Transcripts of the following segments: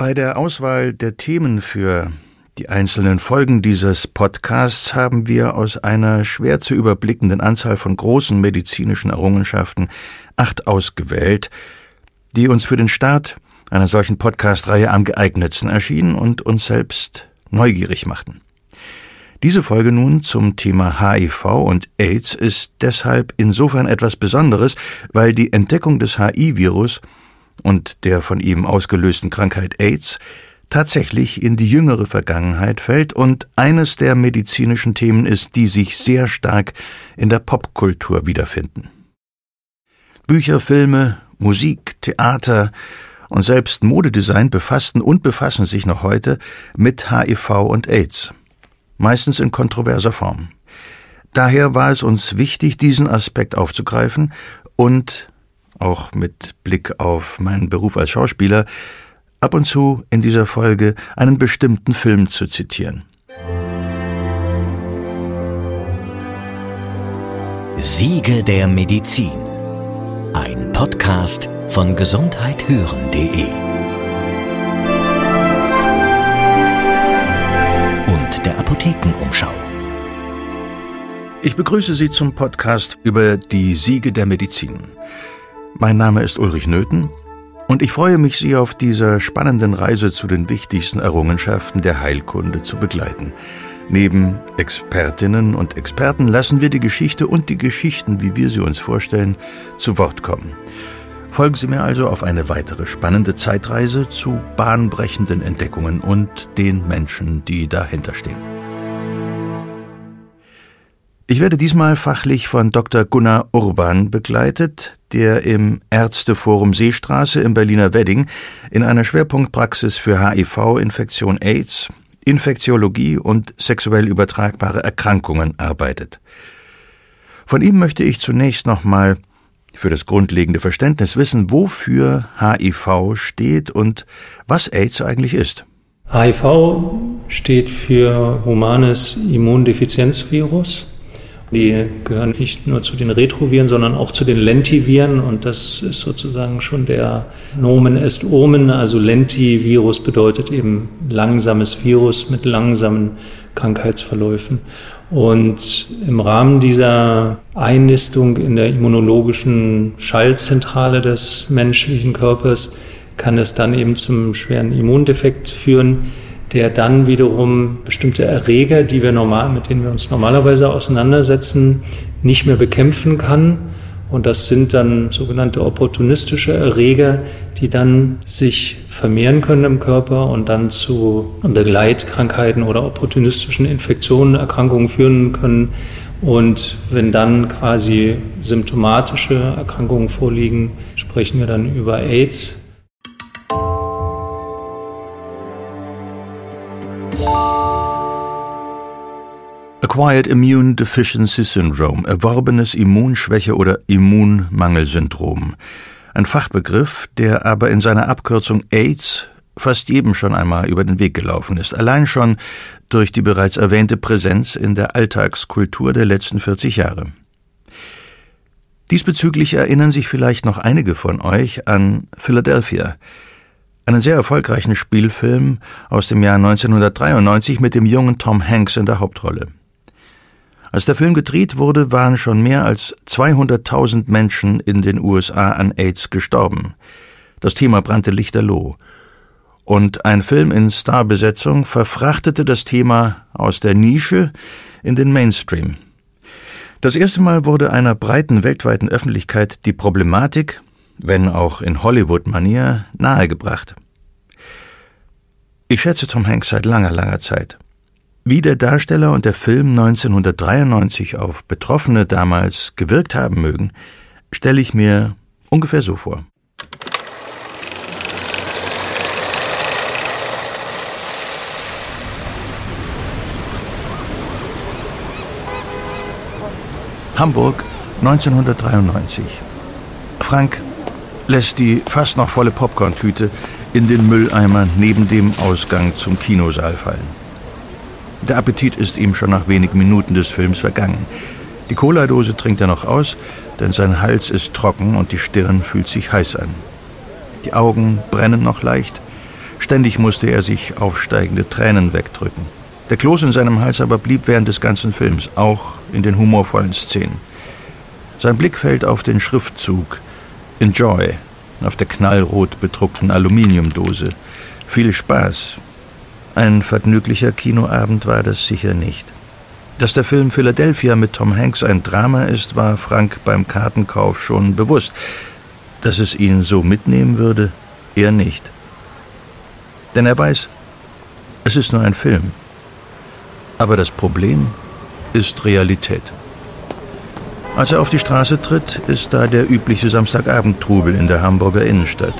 Bei der Auswahl der Themen für die einzelnen Folgen dieses Podcasts haben wir aus einer schwer zu überblickenden Anzahl von großen medizinischen Errungenschaften acht ausgewählt, die uns für den Start einer solchen Podcast-Reihe am geeignetsten erschienen und uns selbst neugierig machten. Diese Folge nun zum Thema HIV und AIDS ist deshalb insofern etwas Besonderes, weil die Entdeckung des HIV-Virus und der von ihm ausgelösten Krankheit AIDS tatsächlich in die jüngere Vergangenheit fällt und eines der medizinischen Themen ist, die sich sehr stark in der Popkultur wiederfinden. Bücher, Filme, Musik, Theater und selbst Modedesign befassten und befassen sich noch heute mit HIV und AIDS meistens in kontroverser Form. Daher war es uns wichtig, diesen Aspekt aufzugreifen und, auch mit Blick auf meinen Beruf als Schauspieler, ab und zu in dieser Folge einen bestimmten Film zu zitieren. Siege der Medizin. Ein Podcast von gesundheithören.de Apothekenumschau. Ich begrüße Sie zum Podcast über die Siege der Medizin. Mein Name ist Ulrich Nöthen und ich freue mich, Sie auf dieser spannenden Reise zu den wichtigsten Errungenschaften der Heilkunde zu begleiten. Neben Expertinnen und Experten lassen wir die Geschichte und die Geschichten, wie wir sie uns vorstellen, zu Wort kommen. Folgen Sie mir also auf eine weitere spannende Zeitreise zu bahnbrechenden Entdeckungen und den Menschen, die dahinter stehen. Ich werde diesmal fachlich von Dr. Gunnar Urban begleitet, der im Ärzteforum Seestraße im Berliner Wedding in einer Schwerpunktpraxis für HIV, Infektion AIDS, Infektiologie und sexuell übertragbare Erkrankungen arbeitet. Von ihm möchte ich zunächst nochmal für das grundlegende Verständnis wissen, wofür HIV steht und was AIDS eigentlich ist. HIV steht für humanes Immundefizienzvirus. Die gehören nicht nur zu den Retroviren, sondern auch zu den Lentiviren und das ist sozusagen schon der Nomen est Omen. Also Lentivirus bedeutet eben langsames Virus mit langsamen Krankheitsverläufen. Und im Rahmen dieser Einnistung in der immunologischen Schaltzentrale des menschlichen Körpers kann es dann eben zum schweren Immundefekt führen, der dann wiederum bestimmte Erreger, die wir normal, mit denen wir uns normalerweise auseinandersetzen, nicht mehr bekämpfen kann. Und das sind dann sogenannte opportunistische Erreger, die dann sich vermehren können im Körper und dann zu Begleitkrankheiten oder opportunistischen Infektionen, Erkrankungen führen können. Und wenn dann quasi symptomatische Erkrankungen vorliegen, sprechen wir dann über AIDS. Acquired Immune Deficiency Syndrome, erworbenes Immunschwäche oder Immunmangelsyndrom. Ein Fachbegriff, der aber in seiner Abkürzung AIDS fast jedem schon einmal über den Weg gelaufen ist, allein schon durch die bereits erwähnte Präsenz in der Alltagskultur der letzten 40 Jahre. Diesbezüglich erinnern sich vielleicht noch einige von euch an Philadelphia, einen sehr erfolgreichen Spielfilm aus dem Jahr 1993 mit dem jungen Tom Hanks in der Hauptrolle. Als der Film gedreht wurde, waren schon mehr als 200.000 Menschen in den USA an AIDS gestorben. Das Thema brannte lichterloh. Und ein Film in Starbesetzung verfrachtete das Thema aus der Nische in den Mainstream. Das erste Mal wurde einer breiten weltweiten Öffentlichkeit die Problematik, wenn auch in Hollywood-Manier, nahegebracht. Ich schätze Tom Hanks seit langer, langer Zeit. Wie der Darsteller und der Film 1993 auf Betroffene damals gewirkt haben mögen, stelle ich mir ungefähr so vor. Hamburg 1993. Frank lässt die fast noch volle Popcorn-Tüte in den Mülleimer neben dem Ausgang zum Kinosaal fallen. Der Appetit ist ihm schon nach wenigen Minuten des Films vergangen. Die Cola-Dose trinkt er noch aus, denn sein Hals ist trocken und die Stirn fühlt sich heiß an. Die Augen brennen noch leicht, Ständig musste er sich aufsteigende Tränen wegdrücken. Der Kloß in seinem Hals aber blieb während des ganzen Films, auch in den humorvollen Szenen. Sein Blick fällt auf den Schriftzug Enjoy auf der knallrot bedruckten Aluminiumdose. Viel Spaß. Ein vergnüglicher Kinoabend war das sicher nicht. Dass der Film Philadelphia mit Tom Hanks ein Drama ist, war Frank beim Kartenkauf schon bewusst. Dass es ihn so mitnehmen würde, eher nicht. Denn er weiß, es ist nur ein Film. Aber das Problem ist Realität. Als er auf die Straße tritt, ist da der übliche Samstagabendtrubel in der Hamburger Innenstadt.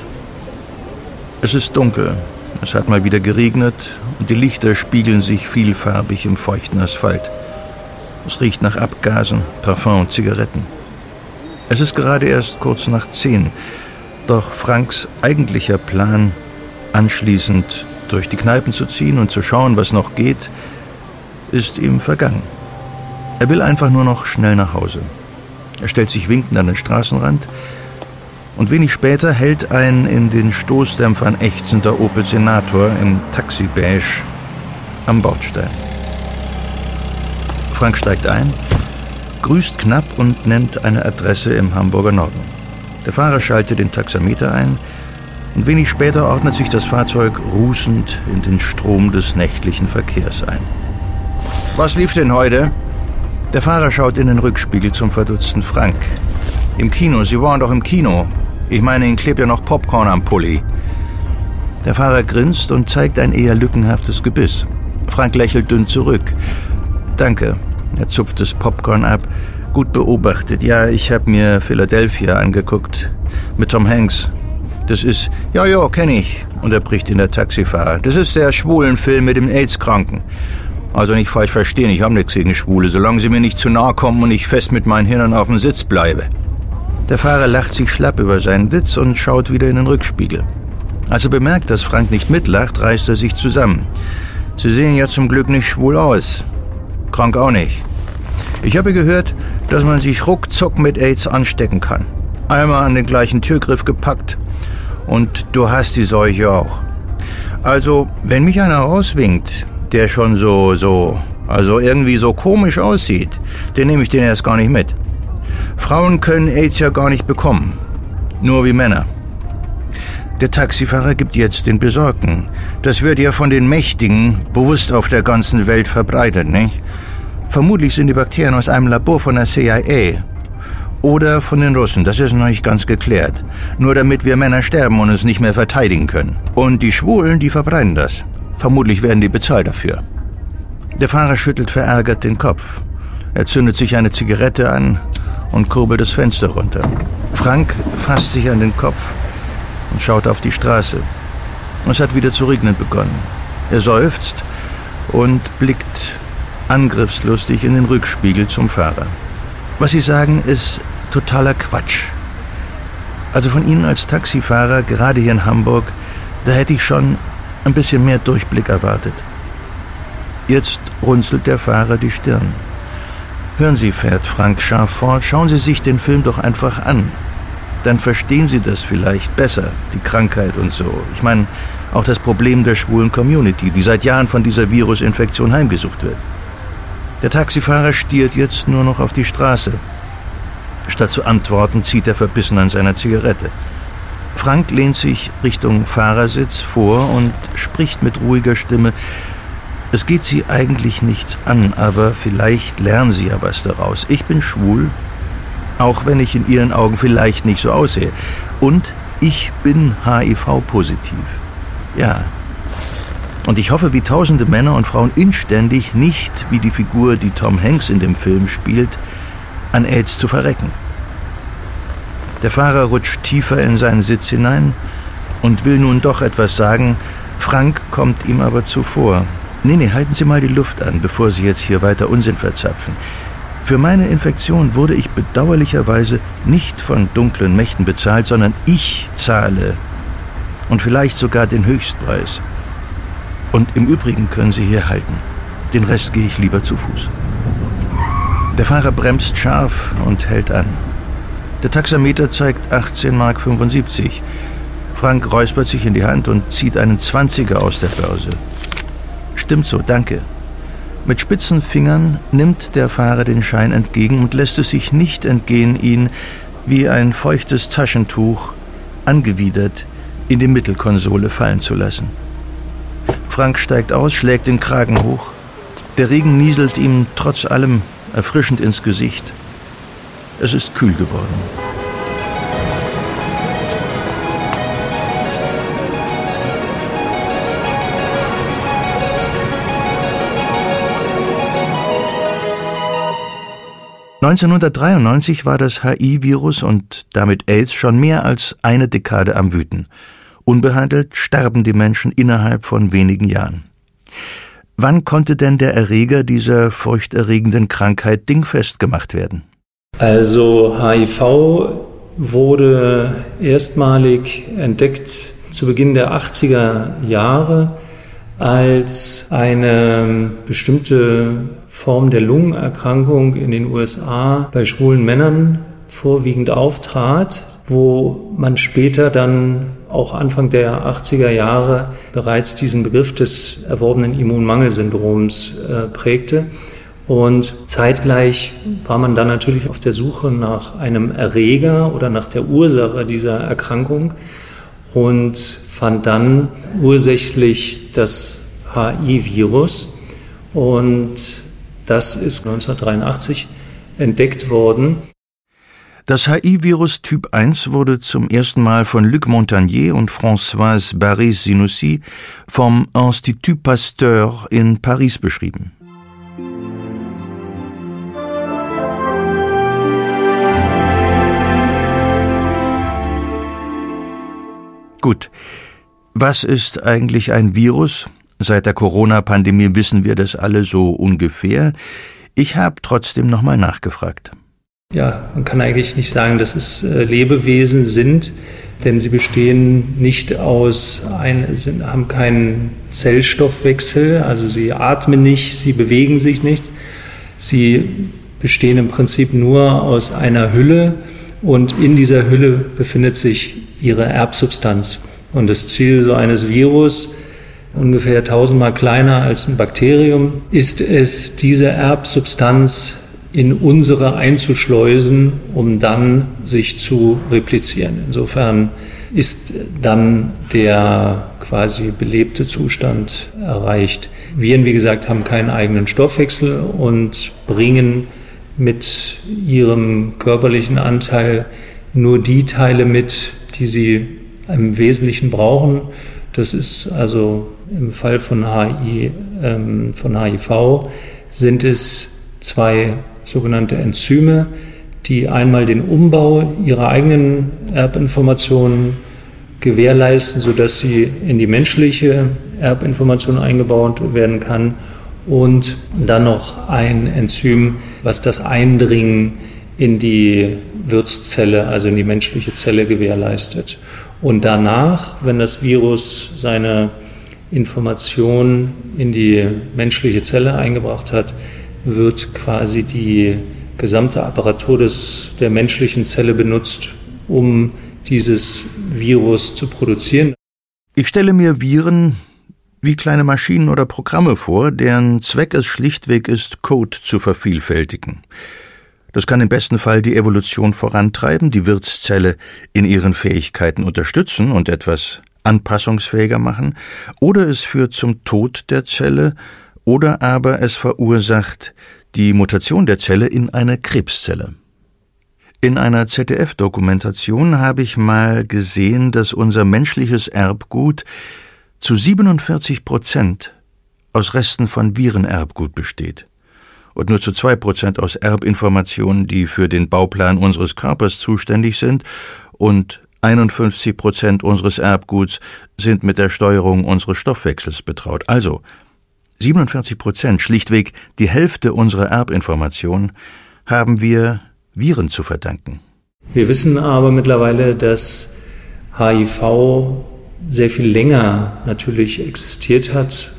Es ist dunkel, es hat mal wieder geregnet und die Lichter spiegeln sich vielfarbig im feuchten Asphalt. Es riecht nach Abgasen, Parfum und Zigaretten. Es ist gerade erst kurz nach zehn, doch Franks eigentlicher Plan, anschließend durch die Kneipen zu ziehen und zu schauen, was noch geht, ist ihm vergangen. Er will einfach nur noch schnell nach Hause. Er stellt sich winkend an den Straßenrand und wenig später hält ein in den Stoßdämpfern ächzender Opel Senator im Taxi-Beige am Bordstein. Frank steigt ein, grüßt knapp und nennt eine Adresse im Hamburger Norden. Der Fahrer schaltet den Taxameter ein und wenig später ordnet sich das Fahrzeug rußend in den Strom des nächtlichen Verkehrs ein. Was lief denn heute? Der Fahrer schaut in den Rückspiegel zum verdutzten Frank. Im Kino, Sie waren doch im Kino. Ich meine, Ihnen klebt ja noch Popcorn am Pulli. Der Fahrer grinst und zeigt ein eher lückenhaftes Gebiss. Frank lächelt dünn zurück. Danke. Er zupft das Popcorn ab. Gut beobachtet. Ja, ich habe mir Philadelphia angeguckt. Mit Tom Hanks. Das ist, ja, ja, kenne ich, unterbricht ihn der Taxifahrer. Das ist der schwulen Film mit dem AIDS-Kranken. Also nicht falsch verstehen, ich habe nichts gegen Schwule, solange sie mir nicht zu nahe kommen und ich fest mit meinen Hintern auf dem Sitz bleibe. Der Fahrer lacht sich schlapp über seinen Witz und schaut wieder in den Rückspiegel. Als er bemerkt, dass Frank nicht mitlacht, reißt er sich zusammen. Sie sehen ja zum Glück nicht schwul aus. Krank auch nicht. Ich habe gehört, dass man sich ruckzuck mit AIDS anstecken kann. Einmal an den gleichen Türgriff gepackt und du hast die Seuche auch. Also, wenn mich einer rauswinkt, der schon so, so, also irgendwie so komisch aussieht, den nehme ich den erst gar nicht mit. Frauen können AIDS ja gar nicht bekommen. Nur wie Männer. Der Taxifahrer gibt jetzt den Besorgten. Das wird ja von den Mächtigen bewusst auf der ganzen Welt verbreitet, nicht? Vermutlich sind die Bakterien aus einem Labor von der CIA. Oder von den Russen, das ist noch nicht ganz geklärt. Nur damit wir Männer sterben und uns nicht mehr verteidigen können. Und die Schwulen, die verbreiten das. Vermutlich werden die bezahlt dafür. Der Fahrer schüttelt verärgert den Kopf. Er zündet sich eine Zigarette an und kurbelt das Fenster runter. Frank fasst sich an den Kopf und schaut auf die Straße. Es hat wieder zu regnen begonnen. Er seufzt und blickt angriffslustig in den Rückspiegel zum Fahrer. Was Sie sagen, ist totaler Quatsch. Also von Ihnen als Taxifahrer, gerade hier in Hamburg, da hätte ich schon ein bisschen mehr Durchblick erwartet. Jetzt runzelt der Fahrer die Stirn. Hören Sie, fährt Frank scharf fort, schauen Sie sich den Film doch einfach an. Dann verstehen Sie das vielleicht besser, die Krankheit und so. Ich meine, auch das Problem der schwulen Community, die seit Jahren von dieser Virusinfektion heimgesucht wird. Der Taxifahrer stiert jetzt nur noch auf die Straße. Statt zu antworten, zieht er verbissen an seiner Zigarette. Frank lehnt sich Richtung Fahrersitz vor und spricht mit ruhiger Stimme. Es geht Sie eigentlich nichts an, aber vielleicht lernen Sie ja was daraus. Ich bin schwul, auch wenn ich in Ihren Augen vielleicht nicht so aussehe. Und ich bin HIV-positiv. Ja. Und ich hoffe, wie tausende Männer und Frauen inständig, nicht wie die Figur, die Tom Hanks in dem Film spielt, an AIDS zu verrecken. Der Fahrer rutscht tiefer in seinen Sitz hinein und will nun doch etwas sagen. Frank kommt ihm aber zuvor. Nee, nee, halten Sie mal die Luft an, bevor Sie jetzt hier weiter Unsinn verzapfen. Für meine Infektion wurde ich bedauerlicherweise nicht von dunklen Mächten bezahlt, sondern ich zahle. Und vielleicht sogar den Höchstpreis. Und im Übrigen können Sie hier halten. Den Rest gehe ich lieber zu Fuß. Der Fahrer bremst scharf und hält an. Der Taxameter zeigt 18,75 Mark. Frank räuspert sich in die Hand und zieht einen Zwanziger aus der Börse. Stimmt so, danke. Mit spitzen Fingern nimmt der Fahrer den Schein entgegen und lässt es sich nicht entgehen, ihn wie ein feuchtes Taschentuch angewidert in die Mittelkonsole fallen zu lassen. Frank steigt aus, schlägt den Kragen hoch. Der Regen nieselt ihm trotz allem erfrischend ins Gesicht. Es ist kühl geworden. 1993 war das HIV-Virus und damit AIDS schon mehr als eine Dekade am Wüten. Unbehandelt sterben die Menschen innerhalb von wenigen Jahren. Wann konnte denn der Erreger dieser furchterregenden Krankheit dingfest gemacht werden? Also HIV wurde erstmalig entdeckt zu Beginn der 80er Jahre als eine bestimmte Form der Lungenerkrankung in den USA bei schwulen Männern vorwiegend auftrat, wo man später dann auch Anfang der 80er Jahre bereits diesen Begriff des erworbenen Immunmangelsyndroms äh, prägte. Und zeitgleich war man dann natürlich auf der Suche nach einem Erreger oder nach der Ursache dieser Erkrankung und fand dann ursächlich das HI-Virus und das ist 1983 entdeckt worden. Das HI-Virus Typ 1 wurde zum ersten Mal von Luc Montagnier und Françoise Barré-Sinoussi vom Institut Pasteur in Paris beschrieben. Gut, was ist eigentlich ein Virus? Seit der Corona-Pandemie wissen wir das alle so ungefähr. Ich habe trotzdem nochmal nachgefragt. Ja, man kann eigentlich nicht sagen, dass es äh, Lebewesen sind, denn sie bestehen nicht aus, ein, sind, haben keinen Zellstoffwechsel, also sie atmen nicht, sie bewegen sich nicht. Sie bestehen im Prinzip nur aus einer Hülle und in dieser Hülle befindet sich ihre Erbsubstanz. Und das Ziel so eines Virus, ungefähr tausendmal kleiner als ein Bakterium, ist es, diese Erbsubstanz in unsere einzuschleusen, um dann sich zu replizieren. Insofern ist dann der quasi belebte Zustand erreicht. Viren, wie gesagt, haben keinen eigenen Stoffwechsel und bringen mit ihrem körperlichen Anteil nur die Teile mit, die sie im Wesentlichen brauchen. Das ist also im Fall von, HI, ähm, von HIV sind es zwei sogenannte Enzyme, die einmal den Umbau ihrer eigenen Erbinformationen gewährleisten, sodass sie in die menschliche Erbinformation eingebaut werden kann und dann noch ein Enzym, was das Eindringen in die Wirtszelle, also in die menschliche Zelle gewährleistet. Und danach, wenn das Virus seine Information in die menschliche Zelle eingebracht hat, wird quasi die gesamte Apparatur des, der menschlichen Zelle benutzt, um dieses Virus zu produzieren. Ich stelle mir Viren wie kleine Maschinen oder Programme vor, deren Zweck es schlichtweg ist, Code zu vervielfältigen. Das kann im besten Fall die Evolution vorantreiben, die Wirtszelle in ihren Fähigkeiten unterstützen und etwas anpassungsfähiger machen, oder es führt zum Tod der Zelle, oder aber es verursacht die Mutation der Zelle in eine Krebszelle. In einer ZDF-Dokumentation habe ich mal gesehen, dass unser menschliches Erbgut zu 47 Prozent aus Resten von Virenerbgut besteht und nur zu zwei Prozent aus Erbinformationen, die für den Bauplan unseres Körpers zuständig sind, und 51 Prozent unseres Erbguts sind mit der Steuerung unseres Stoffwechsels betraut. Also 47 Prozent, schlichtweg die Hälfte unserer Erbinformationen, haben wir Viren zu verdanken. Wir wissen aber mittlerweile, dass HIV sehr viel länger natürlich existiert hat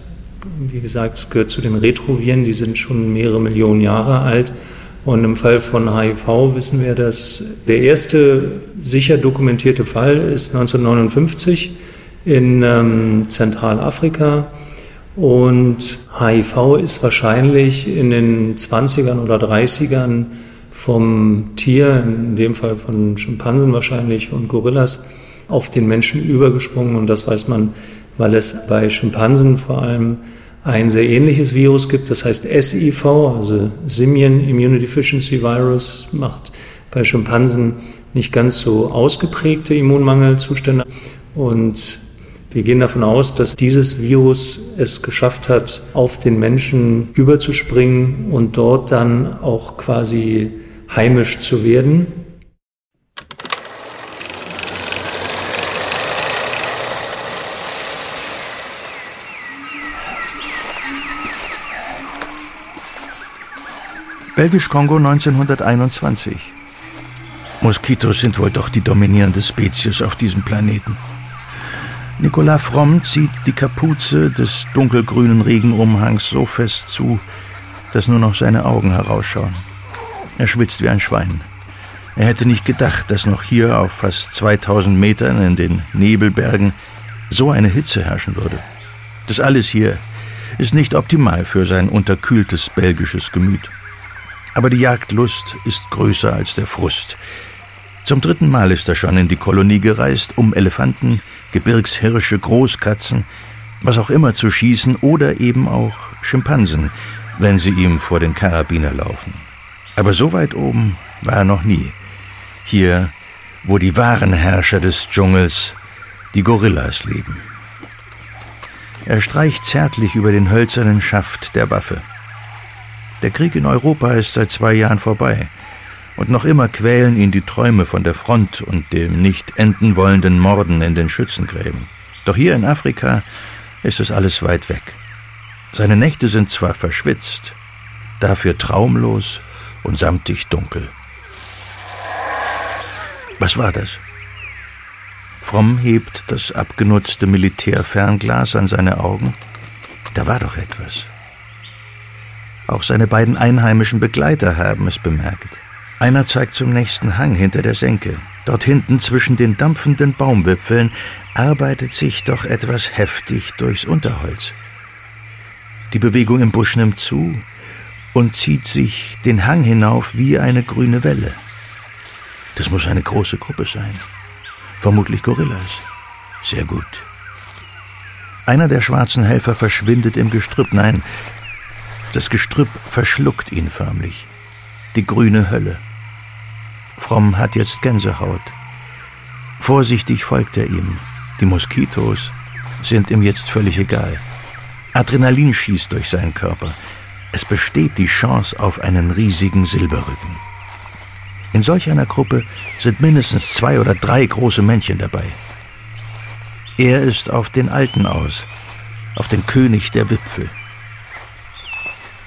wie gesagt, es gehört zu den Retroviren, die sind schon mehrere Millionen Jahre alt. Und im Fall von HIV wissen wir, dass der erste sicher dokumentierte Fall ist 1959 in ähm, Zentralafrika. Und HIV ist wahrscheinlich in den 20ern oder 30ern vom Tier, in dem Fall von Schimpansen wahrscheinlich und Gorillas, auf den Menschen übergesprungen. Und das weiß man, weil es bei Schimpansen vor allem ein sehr ähnliches Virus gibt, das heißt SIV, also Simian Immunodeficiency Virus, macht bei Schimpansen nicht ganz so ausgeprägte Immunmangelzustände. Und wir gehen davon aus, dass dieses Virus es geschafft hat, auf den Menschen überzuspringen und dort dann auch quasi heimisch zu werden. Belgisch-Kongo 1921. Moskitos sind wohl doch die dominierende Spezies auf diesem Planeten. Nicolas Fromm zieht die Kapuze des dunkelgrünen Regenumhangs so fest zu, dass nur noch seine Augen herausschauen. Er schwitzt wie ein Schwein. Er hätte nicht gedacht, dass noch hier auf fast 2000 Metern in den Nebelbergen so eine Hitze herrschen würde. Das alles hier ist nicht optimal für sein unterkühltes belgisches Gemüt. Aber die Jagdlust ist größer als der Frust. Zum dritten Mal ist er schon in die Kolonie gereist, um Elefanten, Gebirgshirsche, Großkatzen, was auch immer zu schießen oder eben auch Schimpansen, wenn sie ihm vor den Karabiner laufen. Aber so weit oben war er noch nie. Hier, wo die wahren Herrscher des Dschungels, die Gorillas, leben. Er streicht zärtlich über den hölzernen Schaft der Waffe. Der Krieg in Europa ist seit zwei Jahren vorbei. Und noch immer quälen ihn die Träume von der Front und dem nicht enden wollenden Morden in den Schützengräben. Doch hier in Afrika ist es alles weit weg. Seine Nächte sind zwar verschwitzt, dafür traumlos und samtig dunkel. Was war das? Fromm hebt das abgenutzte Militärfernglas an seine Augen. Da war doch etwas. Auch seine beiden einheimischen Begleiter haben es bemerkt. Einer zeigt zum nächsten Hang hinter der Senke. Dort hinten zwischen den dampfenden Baumwipfeln arbeitet sich doch etwas heftig durchs Unterholz. Die Bewegung im Busch nimmt zu und zieht sich den Hang hinauf wie eine grüne Welle. Das muss eine große Gruppe sein. Vermutlich Gorillas. Sehr gut. Einer der schwarzen Helfer verschwindet im Gestrüpp. Nein, das Gestrüpp verschluckt ihn förmlich. Die grüne Hölle. Fromm hat jetzt Gänsehaut. Vorsichtig folgt er ihm. Die Moskitos sind ihm jetzt völlig egal. Adrenalin schießt durch seinen Körper. Es besteht die Chance auf einen riesigen Silberrücken. In solch einer Gruppe sind mindestens zwei oder drei große Männchen dabei. Er ist auf den Alten aus, auf den König der Wipfel.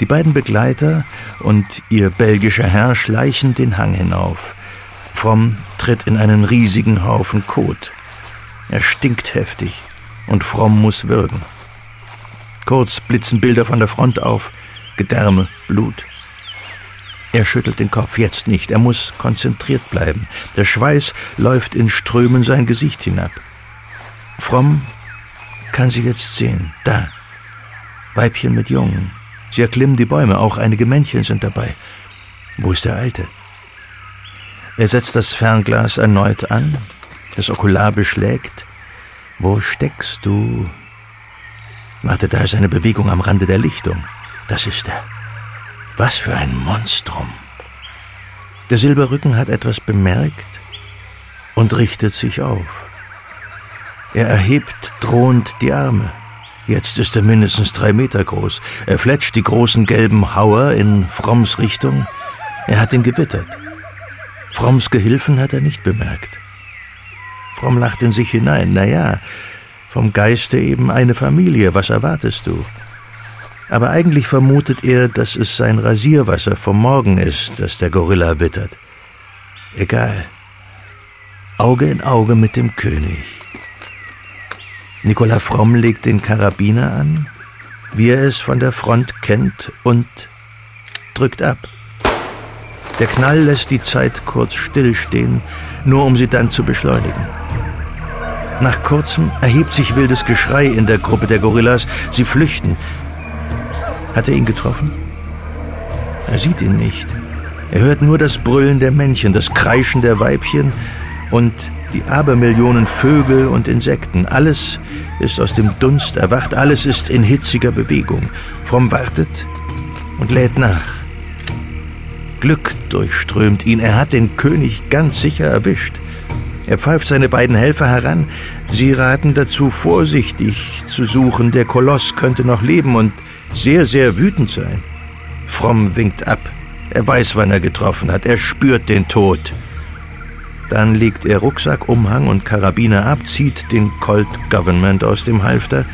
Die beiden Begleiter und ihr belgischer Herr schleichen den Hang hinauf. Fromm tritt in einen riesigen Haufen Kot. Er stinkt heftig und Fromm muss würgen. Kurz blitzen Bilder von der Front auf, Gedärme, Blut. Er schüttelt den Kopf, jetzt nicht, er muss konzentriert bleiben. Der Schweiß läuft in Strömen sein Gesicht hinab. Fromm kann sie jetzt sehen, da. Weibchen mit Jungen, Sie erklimmen die Bäume, auch einige Männchen sind dabei. Wo ist der Alte? Er setzt das Fernglas erneut an, das Okular beschlägt. Wo steckst du? Warte, da ist eine Bewegung am Rande der Lichtung. Das ist er. Was für ein Monstrum. Der Silberrücken hat etwas bemerkt und richtet sich auf. Er erhebt drohend die Arme. Jetzt ist er mindestens drei Meter groß. Er fletscht die großen gelben Hauer in Fromms Richtung. Er hat ihn gewittert. Fromms Gehilfen hat er nicht bemerkt. Fromm lacht in sich hinein. Na ja, vom Geiste eben eine Familie. Was erwartest du? Aber eigentlich vermutet er, dass es sein Rasierwasser vom Morgen ist, das der Gorilla wittert. Egal. Auge in Auge mit dem König. Nicola Fromm legt den Karabiner an, wie er es von der Front kennt, und drückt ab. Der Knall lässt die Zeit kurz stillstehen, nur um sie dann zu beschleunigen. Nach kurzem erhebt sich wildes Geschrei in der Gruppe der Gorillas. Sie flüchten. Hat er ihn getroffen? Er sieht ihn nicht. Er hört nur das Brüllen der Männchen, das Kreischen der Weibchen und die Abermillionen Vögel und Insekten. Alles ist aus dem Dunst erwacht, alles ist in hitziger Bewegung. Fromm wartet und lädt nach. Glück durchströmt ihn, er hat den König ganz sicher erwischt. Er pfeift seine beiden Helfer heran. Sie raten dazu, vorsichtig zu suchen. Der Koloss könnte noch leben und sehr, sehr wütend sein. Fromm winkt ab. Er weiß, wann er getroffen hat. Er spürt den Tod. Dann legt er Rucksack, Umhang und Karabiner ab, zieht den Colt Government aus dem Halfter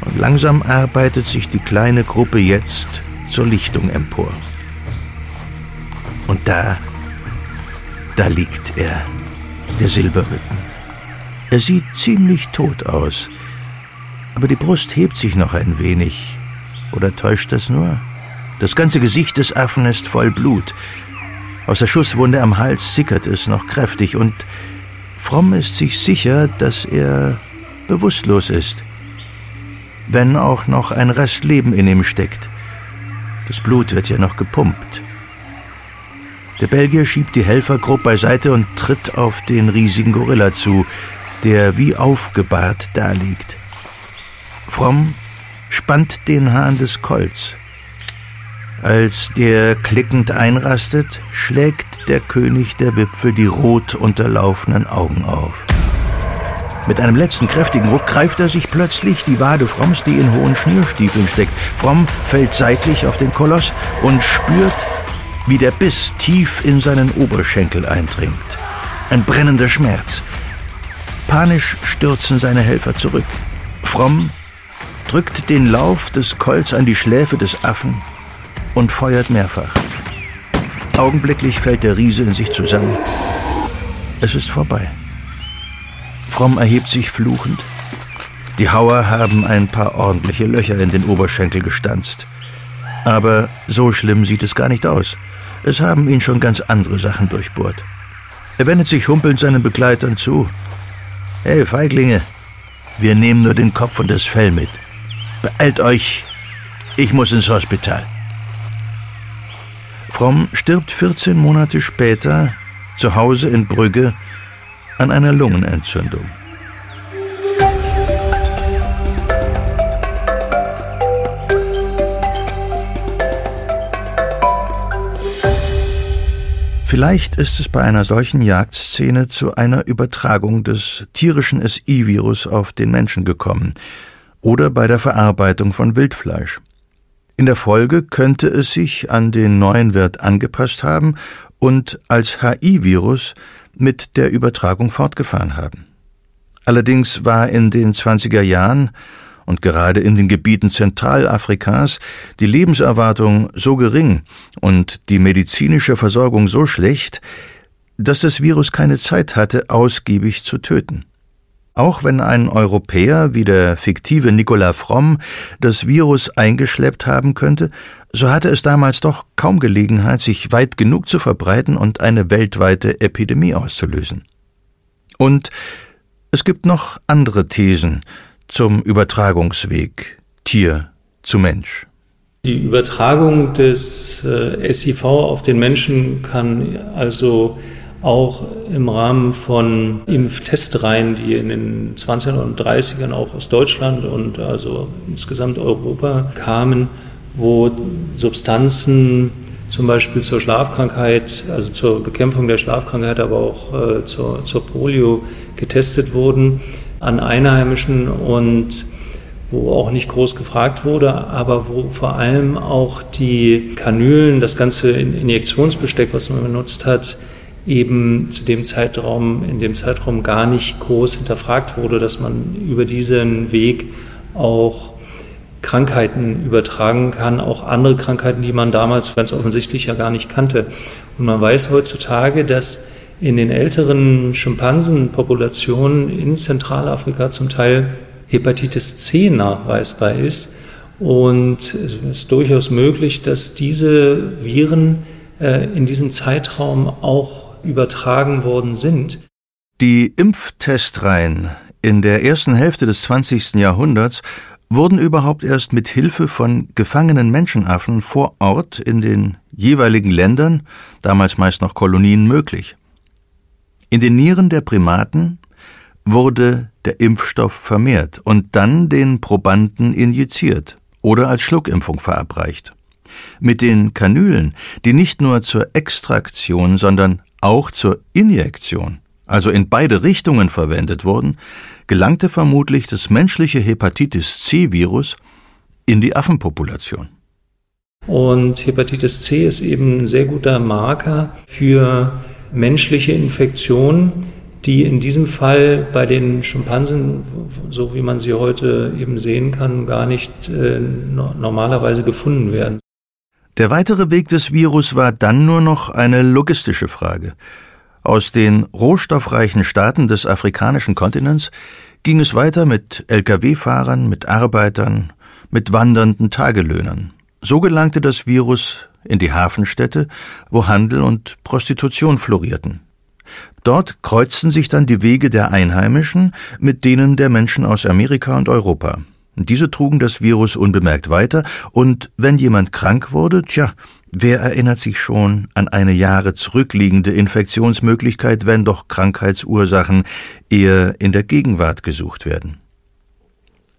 und langsam arbeitet sich die kleine Gruppe jetzt zur Lichtung empor. Und da, da liegt er der Silberrücken. Er sieht ziemlich tot aus, aber die Brust hebt sich noch ein wenig. Oder täuscht das nur? Das ganze Gesicht des Affen ist voll Blut. Aus der Schusswunde am Hals sickert es noch kräftig und Fromm ist sich sicher, dass er bewusstlos ist. Wenn auch noch ein Rest Leben in ihm steckt. Das Blut wird ja noch gepumpt. Der Belgier schiebt die Helfergruppe beiseite und tritt auf den riesigen Gorilla zu, der wie aufgebahrt daliegt. Fromm spannt den Hahn des Kolz. Als der klickend einrastet, schlägt der König der Wipfel die rot unterlaufenden Augen auf. Mit einem letzten kräftigen Ruck greift er sich plötzlich die Wade Fromms, die in hohen Schnürstiefeln steckt. Fromm fällt seitlich auf den Koloss und spürt, wie der Biss tief in seinen Oberschenkel eindringt. Ein brennender Schmerz. Panisch stürzen seine Helfer zurück. Fromm drückt den Lauf des Kolz an die Schläfe des Affen und feuert mehrfach. Augenblicklich fällt der Riese in sich zusammen. Es ist vorbei. Fromm erhebt sich fluchend. Die Hauer haben ein paar ordentliche Löcher in den Oberschenkel gestanzt. Aber so schlimm sieht es gar nicht aus. Es haben ihn schon ganz andere Sachen durchbohrt. Er wendet sich humpelnd seinen Begleitern zu. Hey, Feiglinge, wir nehmen nur den Kopf und das Fell mit. Beeilt euch, ich muss ins Hospital. Fromm stirbt 14 Monate später zu Hause in Brügge an einer Lungenentzündung. Vielleicht ist es bei einer solchen Jagdszene zu einer Übertragung des tierischen SI-Virus auf den Menschen gekommen oder bei der Verarbeitung von Wildfleisch. In der Folge könnte es sich an den neuen Wirt angepasst haben und als HI-Virus mit der Übertragung fortgefahren haben. Allerdings war in den 20er Jahren und gerade in den Gebieten Zentralafrikas die Lebenserwartung so gering und die medizinische Versorgung so schlecht, dass das Virus keine Zeit hatte, ausgiebig zu töten. Auch wenn ein Europäer wie der fiktive Nicola Fromm das Virus eingeschleppt haben könnte, so hatte es damals doch kaum Gelegenheit, sich weit genug zu verbreiten und eine weltweite Epidemie auszulösen. Und es gibt noch andere Thesen, zum Übertragungsweg Tier zu Mensch? Die Übertragung des äh, SIV auf den Menschen kann also auch im Rahmen von Impftestreihen, die in den 20er und 30ern auch aus Deutschland und also insgesamt Europa kamen, wo Substanzen zum Beispiel zur Schlafkrankheit, also zur Bekämpfung der Schlafkrankheit, aber auch äh, zur, zur Polio getestet wurden an Einheimischen und wo auch nicht groß gefragt wurde, aber wo vor allem auch die Kanülen, das ganze Injektionsbesteck, was man benutzt hat, eben zu dem Zeitraum, in dem Zeitraum gar nicht groß hinterfragt wurde, dass man über diesen Weg auch Krankheiten übertragen kann, auch andere Krankheiten, die man damals ganz offensichtlich ja gar nicht kannte. Und man weiß heutzutage, dass in den älteren Schimpansenpopulationen in Zentralafrika zum Teil Hepatitis C nachweisbar ist. Und es ist durchaus möglich, dass diese Viren äh, in diesem Zeitraum auch übertragen worden sind. Die Impftestreihen in der ersten Hälfte des 20. Jahrhunderts wurden überhaupt erst mit Hilfe von gefangenen Menschenaffen vor Ort in den jeweiligen Ländern, damals meist noch Kolonien, möglich. In den Nieren der Primaten wurde der Impfstoff vermehrt und dann den Probanden injiziert oder als Schluckimpfung verabreicht. Mit den Kanülen, die nicht nur zur Extraktion, sondern auch zur Injektion, also in beide Richtungen verwendet wurden, gelangte vermutlich das menschliche Hepatitis C-Virus in die Affenpopulation. Und Hepatitis C ist eben ein sehr guter Marker für menschliche Infektionen, die in diesem Fall bei den Schimpansen, so wie man sie heute eben sehen kann, gar nicht äh, normalerweise gefunden werden. Der weitere Weg des Virus war dann nur noch eine logistische Frage. Aus den rohstoffreichen Staaten des afrikanischen Kontinents ging es weiter mit Lkw-Fahrern, mit Arbeitern, mit wandernden Tagelöhnern. So gelangte das Virus in die Hafenstädte, wo Handel und Prostitution florierten. Dort kreuzten sich dann die Wege der Einheimischen mit denen der Menschen aus Amerika und Europa. Diese trugen das Virus unbemerkt weiter, und wenn jemand krank wurde, tja, wer erinnert sich schon an eine Jahre zurückliegende Infektionsmöglichkeit, wenn doch Krankheitsursachen eher in der Gegenwart gesucht werden?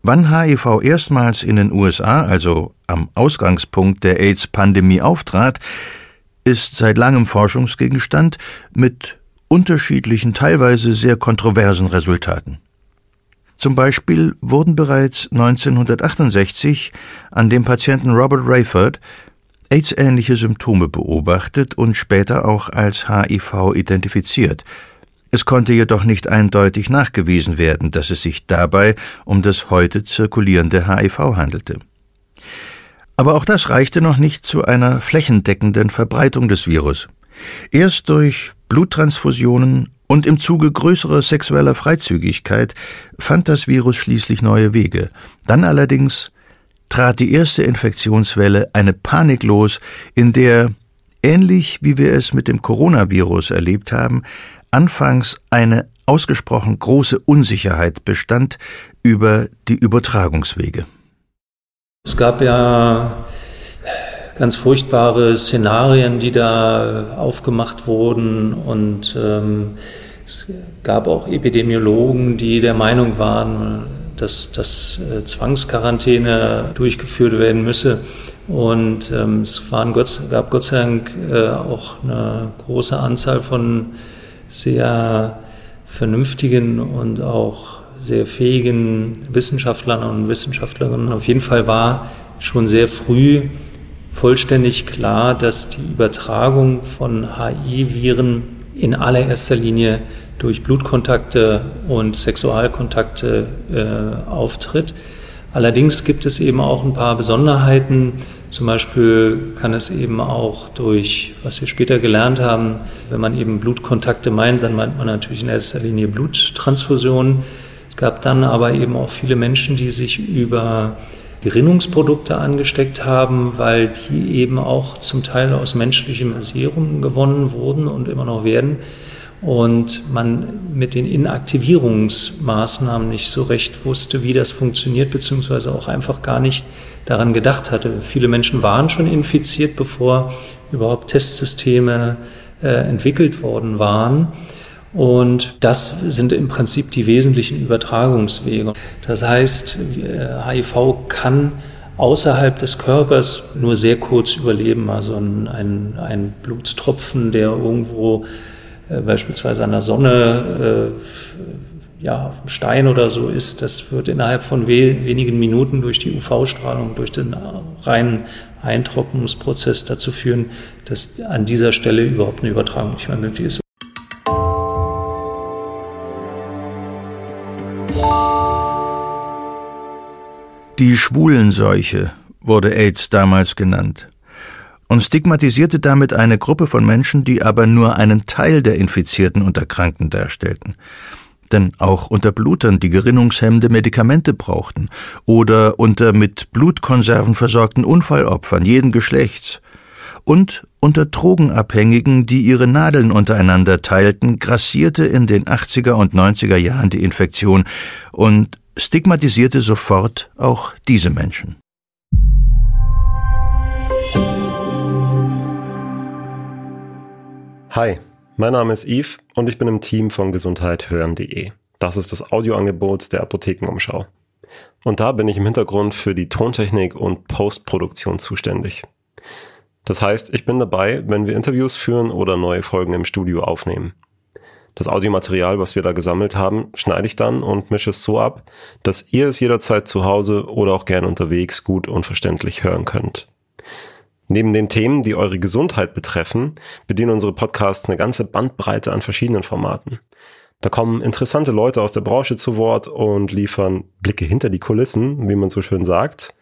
Wann HIV erstmals in den USA, also am Ausgangspunkt der AIDS-Pandemie auftrat, ist seit langem Forschungsgegenstand mit unterschiedlichen, teilweise sehr kontroversen Resultaten. Zum Beispiel wurden bereits 1968 an dem Patienten Robert Rayford AIDS-ähnliche Symptome beobachtet und später auch als HIV identifiziert. Es konnte jedoch nicht eindeutig nachgewiesen werden, dass es sich dabei um das heute zirkulierende HIV handelte. Aber auch das reichte noch nicht zu einer flächendeckenden Verbreitung des Virus. Erst durch Bluttransfusionen und im Zuge größerer sexueller Freizügigkeit fand das Virus schließlich neue Wege. Dann allerdings trat die erste Infektionswelle eine Panik los, in der, ähnlich wie wir es mit dem Coronavirus erlebt haben, anfangs eine ausgesprochen große Unsicherheit bestand über die Übertragungswege. Es gab ja ganz furchtbare Szenarien, die da aufgemacht wurden und ähm, es gab auch Epidemiologen, die der Meinung waren, dass, dass äh, Zwangsquarantäne durchgeführt werden müsse. Und ähm, es waren Gott, gab Gott sei Dank äh, auch eine große Anzahl von sehr vernünftigen und auch sehr fähigen Wissenschaftlern und Wissenschaftlerinnen. Auf jeden Fall war schon sehr früh vollständig klar, dass die Übertragung von HI-Viren in allererster Linie durch Blutkontakte und Sexualkontakte äh, auftritt. Allerdings gibt es eben auch ein paar Besonderheiten. Zum Beispiel kann es eben auch durch, was wir später gelernt haben, wenn man eben Blutkontakte meint, dann meint man natürlich in erster Linie Bluttransfusionen. Es gab dann aber eben auch viele Menschen, die sich über Gerinnungsprodukte angesteckt haben, weil die eben auch zum Teil aus menschlichem Serum gewonnen wurden und immer noch werden. Und man mit den Inaktivierungsmaßnahmen nicht so recht wusste, wie das funktioniert, beziehungsweise auch einfach gar nicht daran gedacht hatte. Viele Menschen waren schon infiziert, bevor überhaupt Testsysteme äh, entwickelt worden waren. Und das sind im Prinzip die wesentlichen Übertragungswege. Das heißt, HIV kann außerhalb des Körpers nur sehr kurz überleben. Also ein, ein, Blutstropfen, der irgendwo äh, beispielsweise an der Sonne, äh, ja, auf dem Stein oder so ist, das wird innerhalb von we wenigen Minuten durch die UV-Strahlung, durch den reinen Eintrocknungsprozess dazu führen, dass an dieser Stelle überhaupt eine Übertragung nicht mehr möglich ist. Die Schwulenseuche wurde AIDS damals genannt und stigmatisierte damit eine Gruppe von Menschen, die aber nur einen Teil der Infizierten und Erkrankten darstellten. Denn auch unter Blutern, die gerinnungshemmende Medikamente brauchten, oder unter mit Blutkonserven versorgten Unfallopfern jeden Geschlechts, und unter Drogenabhängigen, die ihre Nadeln untereinander teilten, grassierte in den 80er und 90er Jahren die Infektion und stigmatisierte sofort auch diese Menschen. Hi, mein Name ist Yves und ich bin im Team von gesundheithören.de. Das ist das Audioangebot der Apothekenumschau. Und da bin ich im Hintergrund für die Tontechnik und Postproduktion zuständig. Das heißt, ich bin dabei, wenn wir Interviews führen oder neue Folgen im Studio aufnehmen. Das Audiomaterial, was wir da gesammelt haben, schneide ich dann und mische es so ab, dass ihr es jederzeit zu Hause oder auch gern unterwegs gut und verständlich hören könnt. Neben den Themen, die eure Gesundheit betreffen, bedienen unsere Podcasts eine ganze Bandbreite an verschiedenen Formaten. Da kommen interessante Leute aus der Branche zu Wort und liefern Blicke hinter die Kulissen, wie man so schön sagt.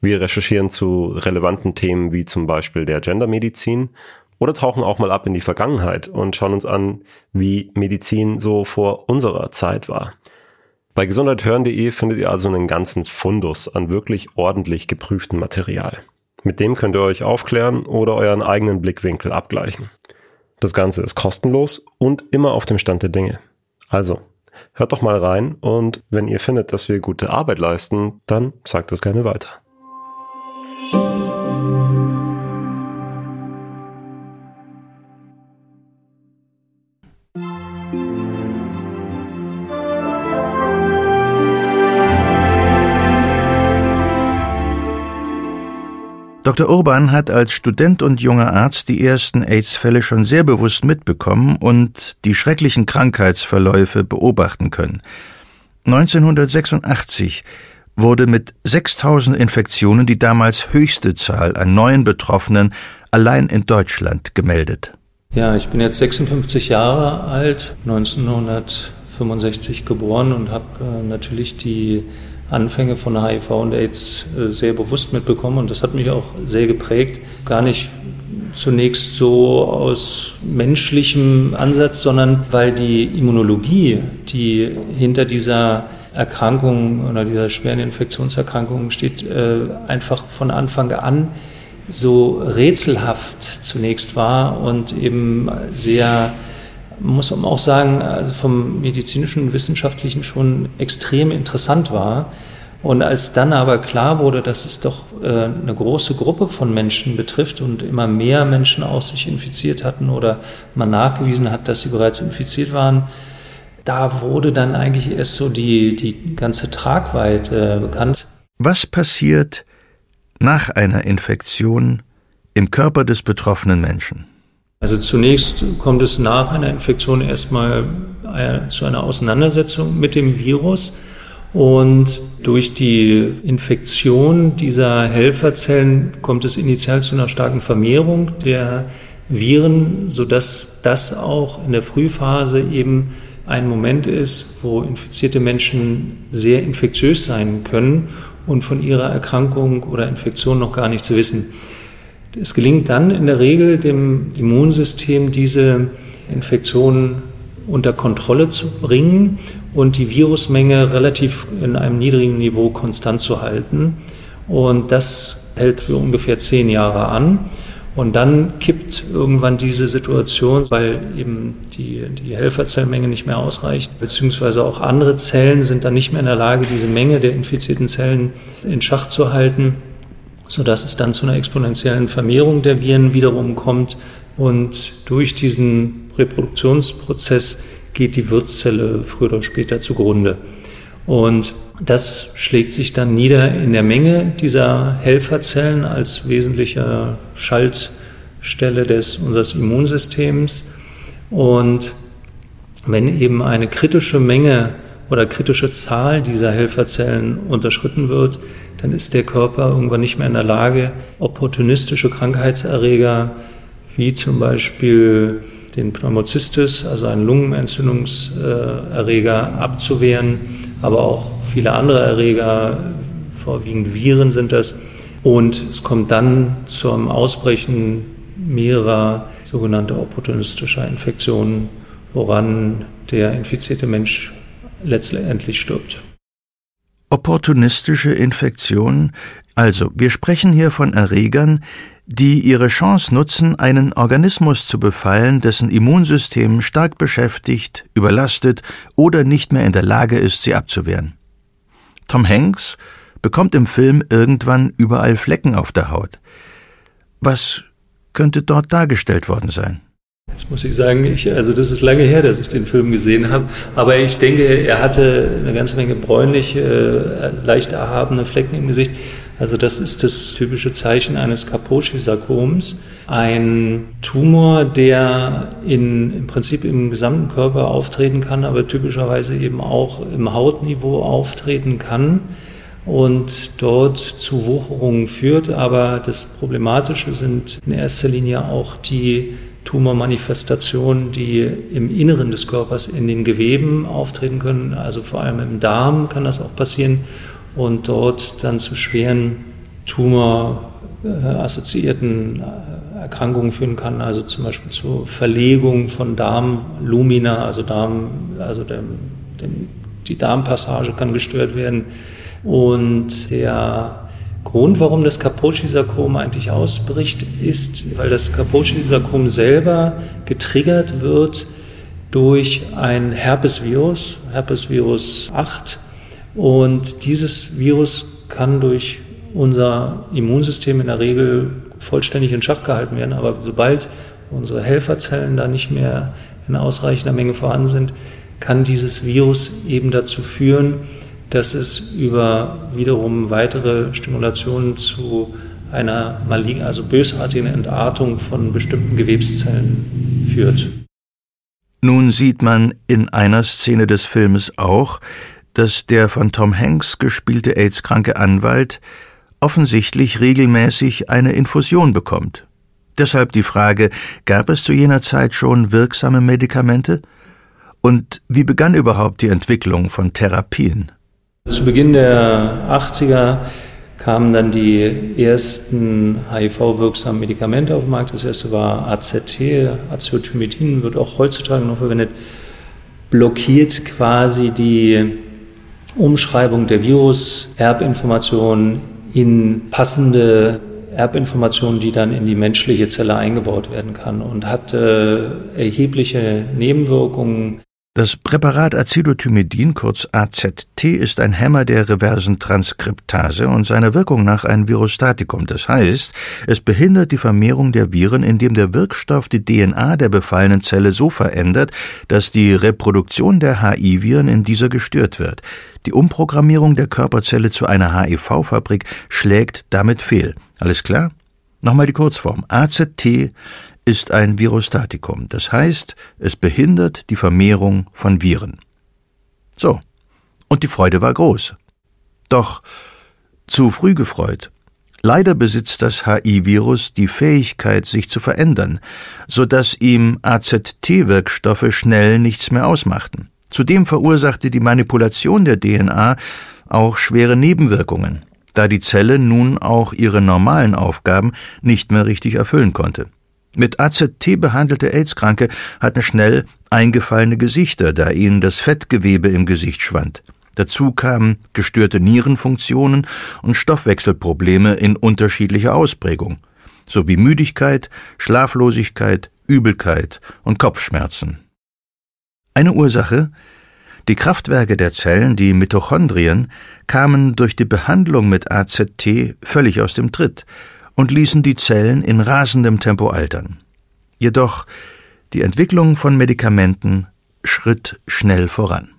Wir recherchieren zu relevanten Themen wie zum Beispiel der Gendermedizin oder tauchen auch mal ab in die Vergangenheit und schauen uns an, wie Medizin so vor unserer Zeit war. Bei gesundheithören.de findet ihr also einen ganzen Fundus an wirklich ordentlich geprüftem Material. Mit dem könnt ihr euch aufklären oder euren eigenen Blickwinkel abgleichen. Das Ganze ist kostenlos und immer auf dem Stand der Dinge. Also, hört doch mal rein und wenn ihr findet, dass wir gute Arbeit leisten, dann sagt es gerne weiter. Dr. Urban hat als Student und junger Arzt die ersten AIDS-Fälle schon sehr bewusst mitbekommen und die schrecklichen Krankheitsverläufe beobachten können. 1986 wurde mit 6000 Infektionen die damals höchste Zahl an neuen Betroffenen allein in Deutschland gemeldet. Ja, ich bin jetzt 56 Jahre alt, 1965 geboren und habe äh, natürlich die Anfänge von HIV und AIDS äh, sehr bewusst mitbekommen und das hat mich auch sehr geprägt. Gar nicht zunächst so aus menschlichem Ansatz, sondern weil die Immunologie, die hinter dieser Erkrankung oder dieser schweren Infektionserkrankung steht, äh, einfach von Anfang an so rätselhaft zunächst war und eben sehr muss man auch sagen, also vom medizinischen und wissenschaftlichen schon extrem interessant war. Und als dann aber klar wurde, dass es doch äh, eine große Gruppe von Menschen betrifft und immer mehr Menschen auch sich infiziert hatten oder man nachgewiesen hat, dass sie bereits infiziert waren, da wurde dann eigentlich erst so die, die ganze Tragweite bekannt. Was passiert nach einer Infektion im Körper des betroffenen Menschen? Also zunächst kommt es nach einer Infektion erstmal äh, zu einer Auseinandersetzung mit dem Virus. Und durch die Infektion dieser Helferzellen kommt es initial zu einer starken Vermehrung der Viren, sodass das auch in der Frühphase eben ein Moment ist, wo infizierte Menschen sehr infektiös sein können und von ihrer Erkrankung oder Infektion noch gar nichts wissen. Es gelingt dann in der Regel dem Immunsystem, diese Infektion unter Kontrolle zu bringen und die Virusmenge relativ in einem niedrigen Niveau konstant zu halten. Und das hält für ungefähr zehn Jahre an. Und dann kippt irgendwann diese Situation, weil eben die, die Helferzellmenge nicht mehr ausreicht, beziehungsweise auch andere Zellen sind dann nicht mehr in der Lage, diese Menge der infizierten Zellen in Schach zu halten sodass es dann zu einer exponentiellen Vermehrung der Viren wiederum kommt. Und durch diesen Reproduktionsprozess geht die Wirtszelle früher oder später zugrunde. Und das schlägt sich dann nieder in der Menge dieser Helferzellen als wesentlicher Schaltstelle des unseres Immunsystems. Und wenn eben eine kritische Menge oder kritische Zahl dieser Helferzellen unterschritten wird, dann ist der Körper irgendwann nicht mehr in der Lage, opportunistische Krankheitserreger wie zum Beispiel den Pneumocystis, also einen Lungenentzündungserreger, abzuwehren, aber auch viele andere Erreger, vorwiegend Viren sind das. Und es kommt dann zum Ausbrechen mehrerer sogenannter opportunistischer Infektionen, woran der infizierte Mensch letztendlich stirbt. Opportunistische Infektionen, also wir sprechen hier von Erregern, die ihre Chance nutzen, einen Organismus zu befallen, dessen Immunsystem stark beschäftigt, überlastet oder nicht mehr in der Lage ist, sie abzuwehren. Tom Hanks bekommt im Film irgendwann überall Flecken auf der Haut. Was könnte dort dargestellt worden sein? Jetzt muss ich sagen, ich, also das ist lange her, dass ich den Film gesehen habe, aber ich denke, er hatte eine ganze Menge bräunliche, äh, leicht erhabene Flecken im Gesicht. Also das ist das typische Zeichen eines Kaposi-Sarkoms. Ein Tumor, der in, im Prinzip im gesamten Körper auftreten kann, aber typischerweise eben auch im Hautniveau auftreten kann und dort zu Wucherungen führt. Aber das Problematische sind in erster Linie auch die Tumormanifestationen, die im Inneren des Körpers in den Geweben auftreten können, also vor allem im Darm kann das auch passieren und dort dann zu schweren tumorassoziierten äh, Erkrankungen führen kann, also zum Beispiel zu Verlegung von Darmlumina, also Darm, also dem, dem, die Darmpassage kann gestört werden und der Grund, warum das Kaposi-Sarkom eigentlich ausbricht, ist, weil das Kaposi-Sarkom selber getriggert wird durch ein Herpesvirus, Herpesvirus 8. Und dieses Virus kann durch unser Immunsystem in der Regel vollständig in Schach gehalten werden. Aber sobald unsere Helferzellen da nicht mehr in ausreichender Menge vorhanden sind, kann dieses Virus eben dazu führen, dass es über wiederum weitere Stimulationen zu einer malign, also bösartigen Entartung von bestimmten Gewebszellen führt. Nun sieht man in einer Szene des Filmes auch, dass der von Tom Hanks gespielte AIDS-kranke Anwalt offensichtlich regelmäßig eine Infusion bekommt. Deshalb die Frage, gab es zu jener Zeit schon wirksame Medikamente? Und wie begann überhaupt die Entwicklung von Therapien? Zu Beginn der 80er kamen dann die ersten HIV-wirksamen Medikamente auf den Markt. Das erste war AZT, Acetylmethyn, wird auch heutzutage noch verwendet, blockiert quasi die Umschreibung der Virus-Erbinformationen in passende Erbinformationen, die dann in die menschliche Zelle eingebaut werden kann und hat äh, erhebliche Nebenwirkungen. Das Präparat Acetylthymidin, kurz AZT, ist ein Hämmer der reversen Transkriptase und seiner Wirkung nach ein Virostatikum. Das heißt, es behindert die Vermehrung der Viren, indem der Wirkstoff die DNA der befallenen Zelle so verändert, dass die Reproduktion der HI-Viren in dieser gestört wird. Die Umprogrammierung der Körperzelle zu einer HIV-Fabrik schlägt damit fehl. Alles klar? Nochmal die Kurzform. AZT ist ein Virostatikum, das heißt, es behindert die Vermehrung von Viren. So, und die Freude war groß. Doch zu früh gefreut. Leider besitzt das HI-Virus die Fähigkeit, sich zu verändern, so dass ihm AZT-Wirkstoffe schnell nichts mehr ausmachten. Zudem verursachte die Manipulation der DNA auch schwere Nebenwirkungen, da die Zelle nun auch ihre normalen Aufgaben nicht mehr richtig erfüllen konnte. Mit AZT behandelte AIDS-Kranke hatten schnell eingefallene Gesichter, da ihnen das Fettgewebe im Gesicht schwand. Dazu kamen gestörte Nierenfunktionen und Stoffwechselprobleme in unterschiedlicher Ausprägung, sowie Müdigkeit, Schlaflosigkeit, Übelkeit und Kopfschmerzen. Eine Ursache die Kraftwerke der Zellen, die Mitochondrien, kamen durch die Behandlung mit AZT völlig aus dem Tritt, und ließen die Zellen in rasendem Tempo altern. Jedoch die Entwicklung von Medikamenten schritt schnell voran.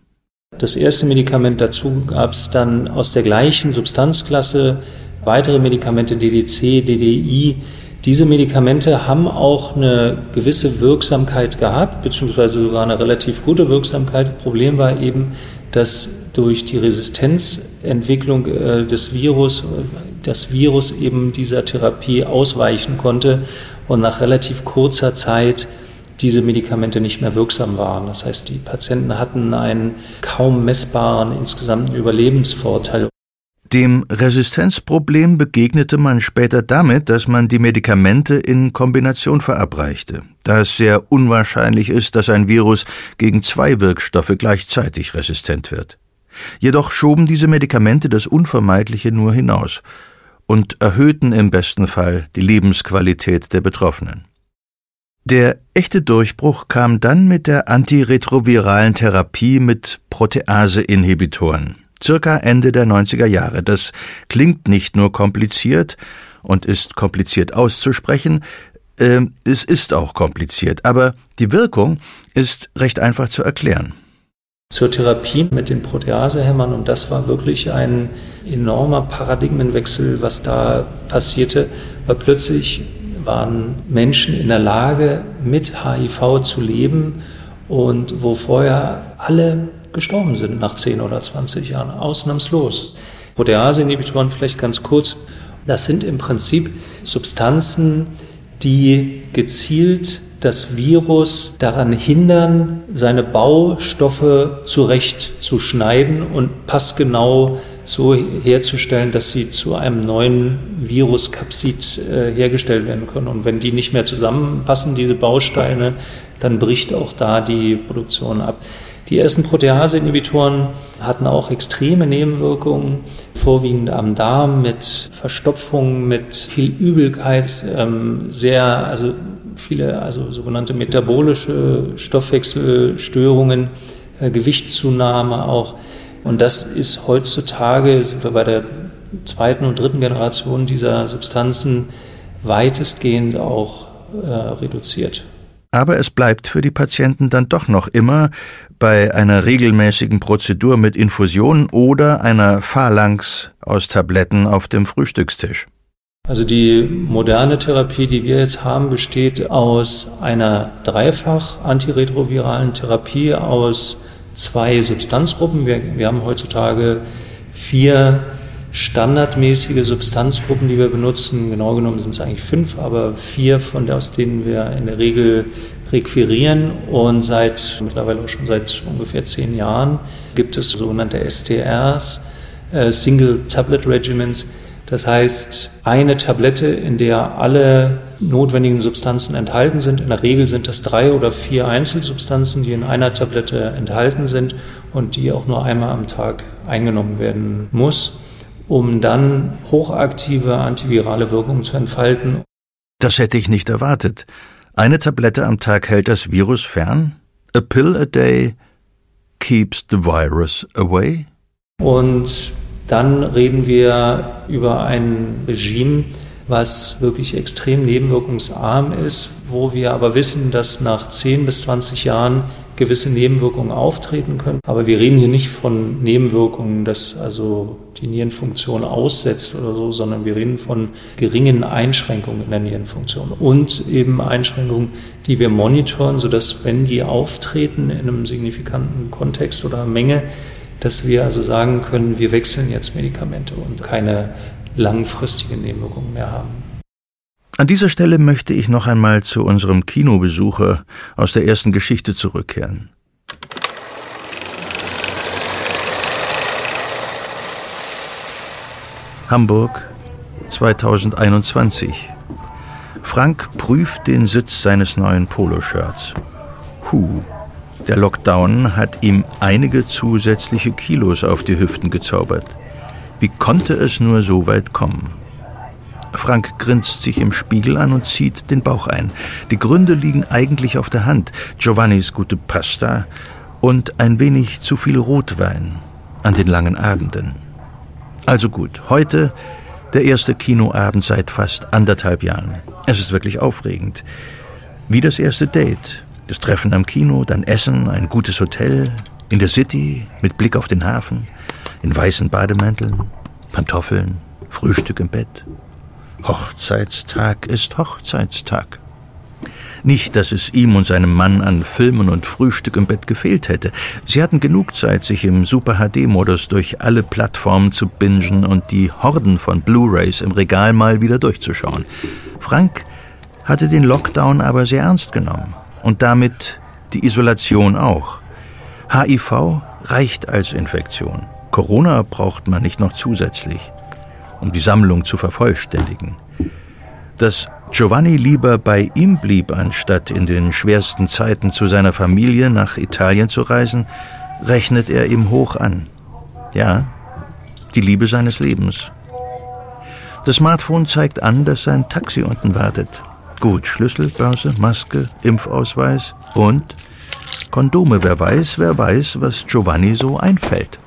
Das erste Medikament dazu gab es dann aus der gleichen Substanzklasse weitere Medikamente DDC, DDI. Diese Medikamente haben auch eine gewisse Wirksamkeit gehabt, beziehungsweise sogar eine relativ gute Wirksamkeit. Problem war eben, dass durch die Resistenzentwicklung äh, des Virus das Virus eben dieser Therapie ausweichen konnte und nach relativ kurzer Zeit diese Medikamente nicht mehr wirksam waren. Das heißt, die Patienten hatten einen kaum messbaren insgesamten Überlebensvorteil. Dem Resistenzproblem begegnete man später damit, dass man die Medikamente in Kombination verabreichte, da es sehr unwahrscheinlich ist, dass ein Virus gegen zwei Wirkstoffe gleichzeitig resistent wird. Jedoch schoben diese Medikamente das Unvermeidliche nur hinaus und erhöhten im besten Fall die Lebensqualität der Betroffenen. Der echte Durchbruch kam dann mit der antiretroviralen Therapie mit Protease-Inhibitoren. Circa Ende der 90er Jahre. Das klingt nicht nur kompliziert und ist kompliziert auszusprechen, äh, es ist auch kompliziert, aber die Wirkung ist recht einfach zu erklären. Zur Therapie mit den Proteasehämmern und das war wirklich ein enormer Paradigmenwechsel, was da passierte, weil plötzlich waren Menschen in der Lage, mit HIV zu leben und wo vorher alle gestorben sind nach 10 oder 20 Jahren, ausnahmslos. Protease-Inhibitoren vielleicht ganz kurz, das sind im Prinzip Substanzen, die gezielt das Virus daran hindern, seine Baustoffe zurechtzuschneiden und passgenau so herzustellen, dass sie zu einem neuen Viruskapsid äh, hergestellt werden können. Und wenn die nicht mehr zusammenpassen, diese Bausteine, dann bricht auch da die Produktion ab. Die ersten Protease-Inhibitoren hatten auch extreme Nebenwirkungen, vorwiegend am Darm mit Verstopfung, mit viel Übelkeit, ähm, sehr, also viele, also sogenannte metabolische Stoffwechselstörungen, äh, Gewichtszunahme auch. Und das ist heutzutage, sind wir bei der zweiten und dritten Generation dieser Substanzen weitestgehend auch äh, reduziert. Aber es bleibt für die Patienten dann doch noch immer bei einer regelmäßigen Prozedur mit Infusion oder einer Phalanx aus Tabletten auf dem Frühstückstisch. Also die moderne Therapie, die wir jetzt haben, besteht aus einer dreifach antiretroviralen Therapie aus zwei Substanzgruppen. Wir, wir haben heutzutage vier standardmäßige Substanzgruppen, die wir benutzen. Genau genommen sind es eigentlich fünf, aber vier von aus denen wir in der Regel requirieren. Und seit mittlerweile auch schon seit ungefähr zehn Jahren gibt es sogenannte STRs, äh, Single Tablet Regiments. Das heißt, eine Tablette, in der alle notwendigen Substanzen enthalten sind. In der Regel sind das drei oder vier Einzelsubstanzen, die in einer Tablette enthalten sind und die auch nur einmal am Tag eingenommen werden muss um dann hochaktive antivirale Wirkungen zu entfalten. Das hätte ich nicht erwartet. Eine Tablette am Tag hält das Virus fern? A pill a day keeps the virus away? Und dann reden wir über ein Regime, was wirklich extrem nebenwirkungsarm ist, wo wir aber wissen, dass nach 10 bis 20 Jahren gewisse Nebenwirkungen auftreten können. Aber wir reden hier nicht von Nebenwirkungen, dass also die Nierenfunktion aussetzt oder so, sondern wir reden von geringen Einschränkungen in der Nierenfunktion und eben Einschränkungen, die wir monitoren, sodass wenn die auftreten in einem signifikanten Kontext oder Menge, dass wir also sagen können, wir wechseln jetzt Medikamente und keine langfristige Nebenwirkungen mehr haben. An dieser Stelle möchte ich noch einmal zu unserem Kinobesucher aus der ersten Geschichte zurückkehren. Hamburg 2021. Frank prüft den Sitz seines neuen Poloshirts. Huh, der Lockdown hat ihm einige zusätzliche Kilos auf die Hüften gezaubert. Wie konnte es nur so weit kommen? Frank grinst sich im Spiegel an und zieht den Bauch ein. Die Gründe liegen eigentlich auf der Hand. Giovannis gute Pasta und ein wenig zu viel Rotwein an den langen Abenden. Also gut, heute der erste Kinoabend seit fast anderthalb Jahren. Es ist wirklich aufregend. Wie das erste Date. Das Treffen am Kino, dann Essen, ein gutes Hotel, in der City, mit Blick auf den Hafen, in weißen Bademänteln, Pantoffeln, Frühstück im Bett. Hochzeitstag ist Hochzeitstag. Nicht, dass es ihm und seinem Mann an Filmen und Frühstück im Bett gefehlt hätte. Sie hatten genug Zeit, sich im Super-HD-Modus durch alle Plattformen zu bingen und die Horden von Blu-rays im Regal mal wieder durchzuschauen. Frank hatte den Lockdown aber sehr ernst genommen und damit die Isolation auch. HIV reicht als Infektion. Corona braucht man nicht noch zusätzlich um die Sammlung zu vervollständigen. Dass Giovanni lieber bei ihm blieb, anstatt in den schwersten Zeiten zu seiner Familie nach Italien zu reisen, rechnet er ihm hoch an. Ja, die Liebe seines Lebens. Das Smartphone zeigt an, dass sein Taxi unten wartet. Gut, Schlüssel, Börse, Maske, Impfausweis und Kondome. Wer weiß, wer weiß, was Giovanni so einfällt.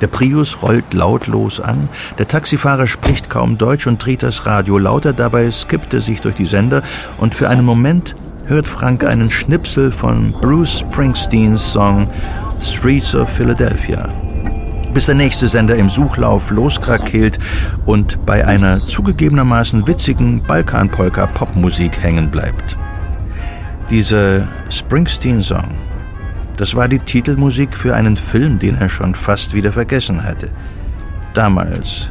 Der Prius rollt lautlos an, der Taxifahrer spricht kaum Deutsch und dreht das Radio lauter, dabei skippt er sich durch die Sender und für einen Moment hört Frank einen Schnipsel von Bruce Springsteens Song Streets of Philadelphia. Bis der nächste Sender im Suchlauf loskrakeelt und bei einer zugegebenermaßen witzigen Balkanpolka-Popmusik hängen bleibt. Diese Springsteen-Song das war die Titelmusik für einen Film, den er schon fast wieder vergessen hatte. Damals,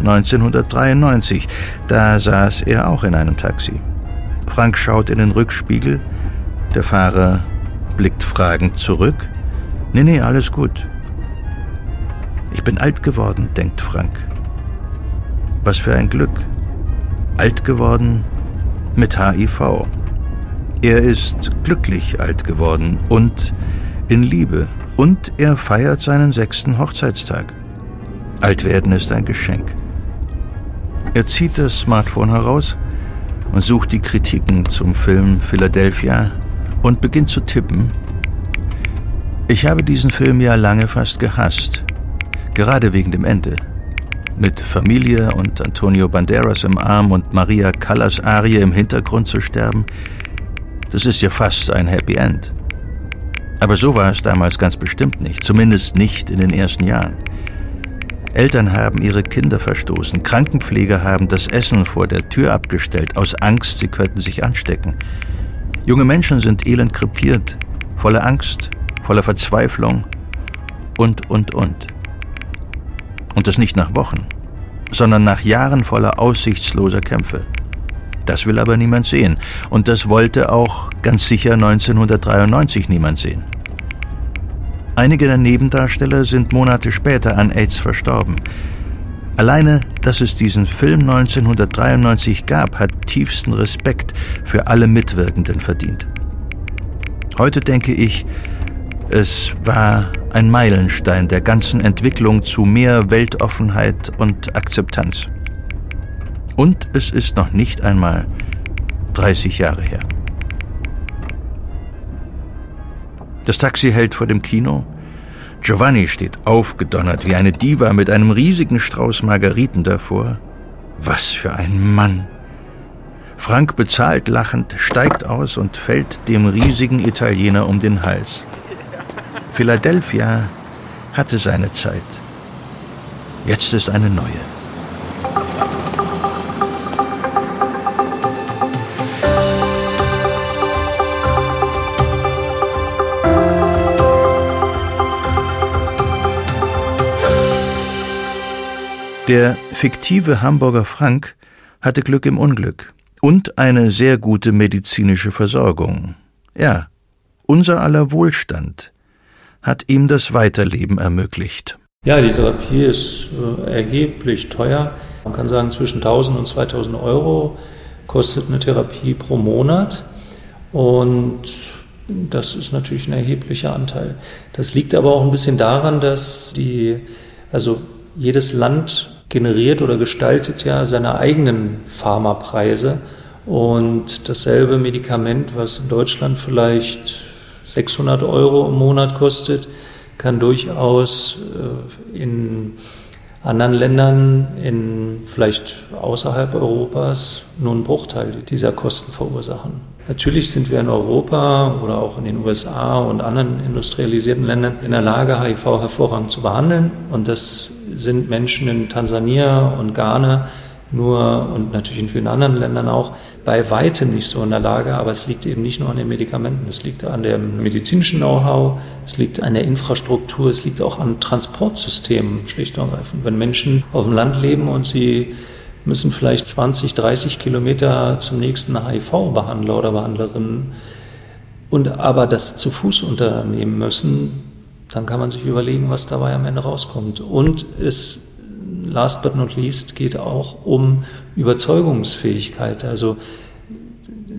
1993, da saß er auch in einem Taxi. Frank schaut in den Rückspiegel, der Fahrer blickt fragend zurück. Nee, nee, alles gut. Ich bin alt geworden, denkt Frank. Was für ein Glück. Alt geworden mit HIV. Er ist glücklich alt geworden und in Liebe und er feiert seinen sechsten Hochzeitstag. Altwerden ist ein Geschenk. Er zieht das Smartphone heraus und sucht die Kritiken zum Film Philadelphia und beginnt zu tippen. Ich habe diesen Film ja lange fast gehasst, gerade wegen dem Ende. Mit Familie und Antonio Banderas im Arm und Maria Callas Arie im Hintergrund zu sterben, das ist ja fast ein Happy End. Aber so war es damals ganz bestimmt nicht, zumindest nicht in den ersten Jahren. Eltern haben ihre Kinder verstoßen, Krankenpfleger haben das Essen vor der Tür abgestellt, aus Angst, sie könnten sich anstecken. Junge Menschen sind elend krepiert, voller Angst, voller Verzweiflung und, und, und. Und das nicht nach Wochen, sondern nach Jahren voller aussichtsloser Kämpfe. Das will aber niemand sehen. Und das wollte auch ganz sicher 1993 niemand sehen. Einige der Nebendarsteller sind Monate später an AIDS verstorben. Alleine, dass es diesen Film 1993 gab, hat tiefsten Respekt für alle Mitwirkenden verdient. Heute denke ich, es war ein Meilenstein der ganzen Entwicklung zu mehr Weltoffenheit und Akzeptanz. Und es ist noch nicht einmal 30 Jahre her. Das Taxi hält vor dem Kino. Giovanni steht aufgedonnert wie eine Diva mit einem riesigen Strauß Margariten davor. Was für ein Mann! Frank bezahlt lachend, steigt aus und fällt dem riesigen Italiener um den Hals. Philadelphia hatte seine Zeit. Jetzt ist eine neue. Der fiktive Hamburger Frank hatte Glück im Unglück und eine sehr gute medizinische Versorgung. Ja, unser aller Wohlstand hat ihm das Weiterleben ermöglicht. Ja, die Therapie ist äh, erheblich teuer. Man kann sagen, zwischen 1000 und 2000 Euro kostet eine Therapie pro Monat. Und das ist natürlich ein erheblicher Anteil. Das liegt aber auch ein bisschen daran, dass die, also jedes Land generiert oder gestaltet ja seine eigenen Pharmapreise. Und dasselbe Medikament, was in Deutschland vielleicht 600 Euro im Monat kostet, kann durchaus äh, in anderen Ländern, in vielleicht außerhalb Europas, nur einen Bruchteil dieser Kosten verursachen. Natürlich sind wir in Europa oder auch in den USA und anderen industrialisierten Ländern in der Lage, HIV hervorragend zu behandeln. Und das sind Menschen in Tansania und Ghana nur und natürlich in vielen anderen Ländern auch bei weitem nicht so in der Lage, aber es liegt eben nicht nur an den Medikamenten, es liegt an dem medizinischen Know-how, es liegt an der Infrastruktur, es liegt auch an Transportsystemen schlicht und ergreifend. Wenn Menschen auf dem Land leben und sie müssen vielleicht 20, 30 Kilometer zum nächsten HIV-Behandler oder Behandlerin und aber das zu Fuß unternehmen müssen, dann kann man sich überlegen, was dabei am Ende rauskommt. Und es, last but not least, geht auch um Überzeugungsfähigkeit. Also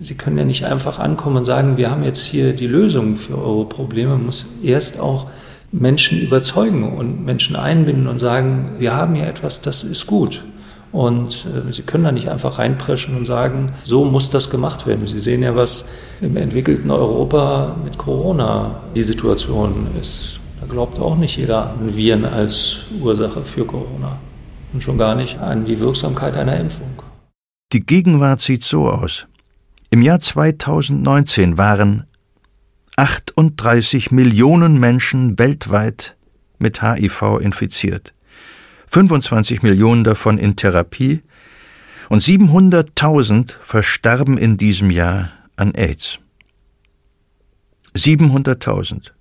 Sie können ja nicht einfach ankommen und sagen, wir haben jetzt hier die Lösung für eure Probleme. Man muss erst auch Menschen überzeugen und Menschen einbinden und sagen, wir haben hier etwas, das ist gut. Und äh, Sie können da nicht einfach reinpreschen und sagen, so muss das gemacht werden. Sie sehen ja, was im entwickelten Europa mit Corona die Situation ist. Glaubt auch nicht jeder an Viren als Ursache für Corona. Und schon gar nicht an die Wirksamkeit einer Impfung. Die Gegenwart sieht so aus. Im Jahr 2019 waren 38 Millionen Menschen weltweit mit HIV infiziert. 25 Millionen davon in Therapie und 700.000 verstarben in diesem Jahr an AIDS. 700.000.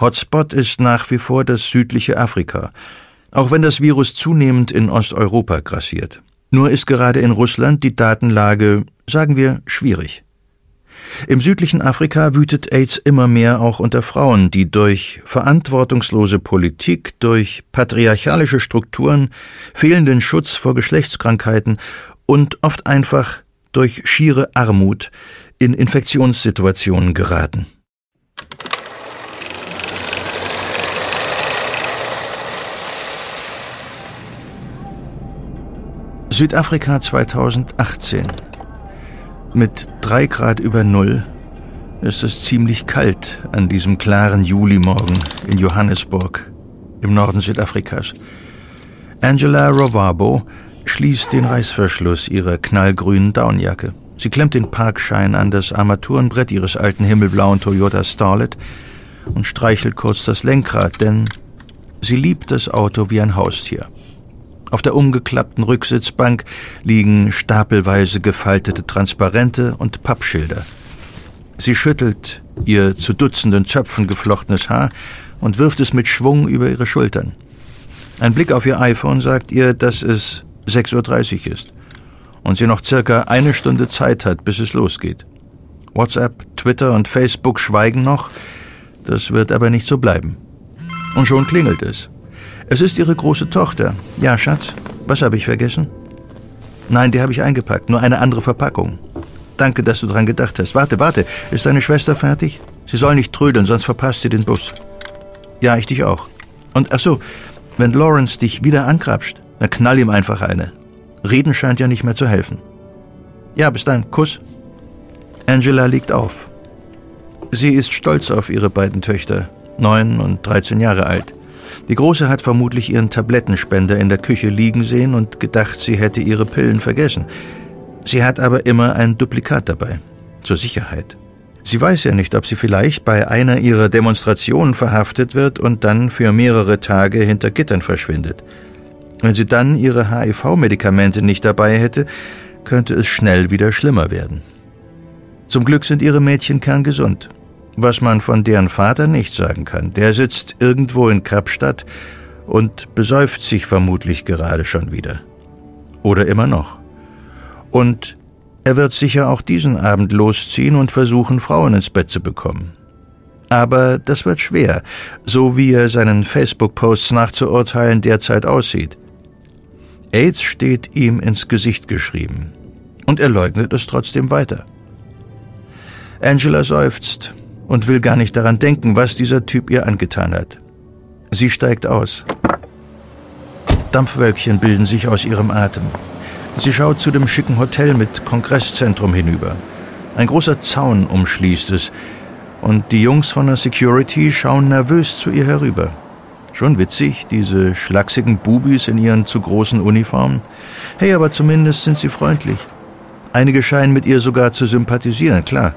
Hotspot ist nach wie vor das südliche Afrika, auch wenn das Virus zunehmend in Osteuropa grassiert. Nur ist gerade in Russland die Datenlage, sagen wir, schwierig. Im südlichen Afrika wütet AIDS immer mehr auch unter Frauen, die durch verantwortungslose Politik, durch patriarchalische Strukturen, fehlenden Schutz vor Geschlechtskrankheiten und oft einfach durch schiere Armut in Infektionssituationen geraten. Südafrika 2018 mit drei Grad über Null ist es ziemlich kalt an diesem klaren Julimorgen in Johannesburg im Norden Südafrikas. Angela Rovabo schließt den Reißverschluss ihrer knallgrünen Downjacke. Sie klemmt den Parkschein an das Armaturenbrett ihres alten himmelblauen Toyota Starlet und streichelt kurz das Lenkrad, denn sie liebt das Auto wie ein Haustier. Auf der umgeklappten Rücksitzbank liegen stapelweise gefaltete Transparente und Pappschilder. Sie schüttelt ihr zu Dutzenden Zöpfen geflochtenes Haar und wirft es mit Schwung über ihre Schultern. Ein Blick auf ihr iPhone sagt ihr, dass es 6.30 Uhr ist und sie noch circa eine Stunde Zeit hat, bis es losgeht. WhatsApp, Twitter und Facebook schweigen noch, das wird aber nicht so bleiben. Und schon klingelt es. Es ist Ihre große Tochter. Ja, Schatz. Was habe ich vergessen? Nein, die habe ich eingepackt. Nur eine andere Verpackung. Danke, dass du dran gedacht hast. Warte, warte. Ist deine Schwester fertig? Sie soll nicht trödeln, sonst verpasst sie den Bus. Ja, ich dich auch. Und ach so, wenn Lawrence dich wieder ankrapscht, dann knall ihm einfach eine. Reden scheint ja nicht mehr zu helfen. Ja, bis dann. Kuss. Angela liegt auf. Sie ist stolz auf ihre beiden Töchter, neun und dreizehn Jahre alt. Die Große hat vermutlich ihren Tablettenspender in der Küche liegen sehen und gedacht, sie hätte ihre Pillen vergessen. Sie hat aber immer ein Duplikat dabei, zur Sicherheit. Sie weiß ja nicht, ob sie vielleicht bei einer ihrer Demonstrationen verhaftet wird und dann für mehrere Tage hinter Gittern verschwindet. Wenn sie dann ihre HIV-Medikamente nicht dabei hätte, könnte es schnell wieder schlimmer werden. Zum Glück sind ihre Mädchen kerngesund was man von deren Vater nicht sagen kann. Der sitzt irgendwo in Kapstadt und besäuft sich vermutlich gerade schon wieder. Oder immer noch. Und er wird sicher auch diesen Abend losziehen und versuchen, Frauen ins Bett zu bekommen. Aber das wird schwer, so wie er seinen Facebook-Posts nachzuurteilen derzeit aussieht. AIDS steht ihm ins Gesicht geschrieben. Und er leugnet es trotzdem weiter. Angela seufzt und will gar nicht daran denken, was dieser Typ ihr angetan hat. Sie steigt aus. Dampfwölkchen bilden sich aus ihrem Atem. Sie schaut zu dem schicken Hotel mit Kongresszentrum hinüber. Ein großer Zaun umschließt es, und die Jungs von der Security schauen nervös zu ihr herüber. Schon witzig, diese schlachsigen Bubis in ihren zu großen Uniformen. Hey, aber zumindest sind sie freundlich. Einige scheinen mit ihr sogar zu sympathisieren, klar.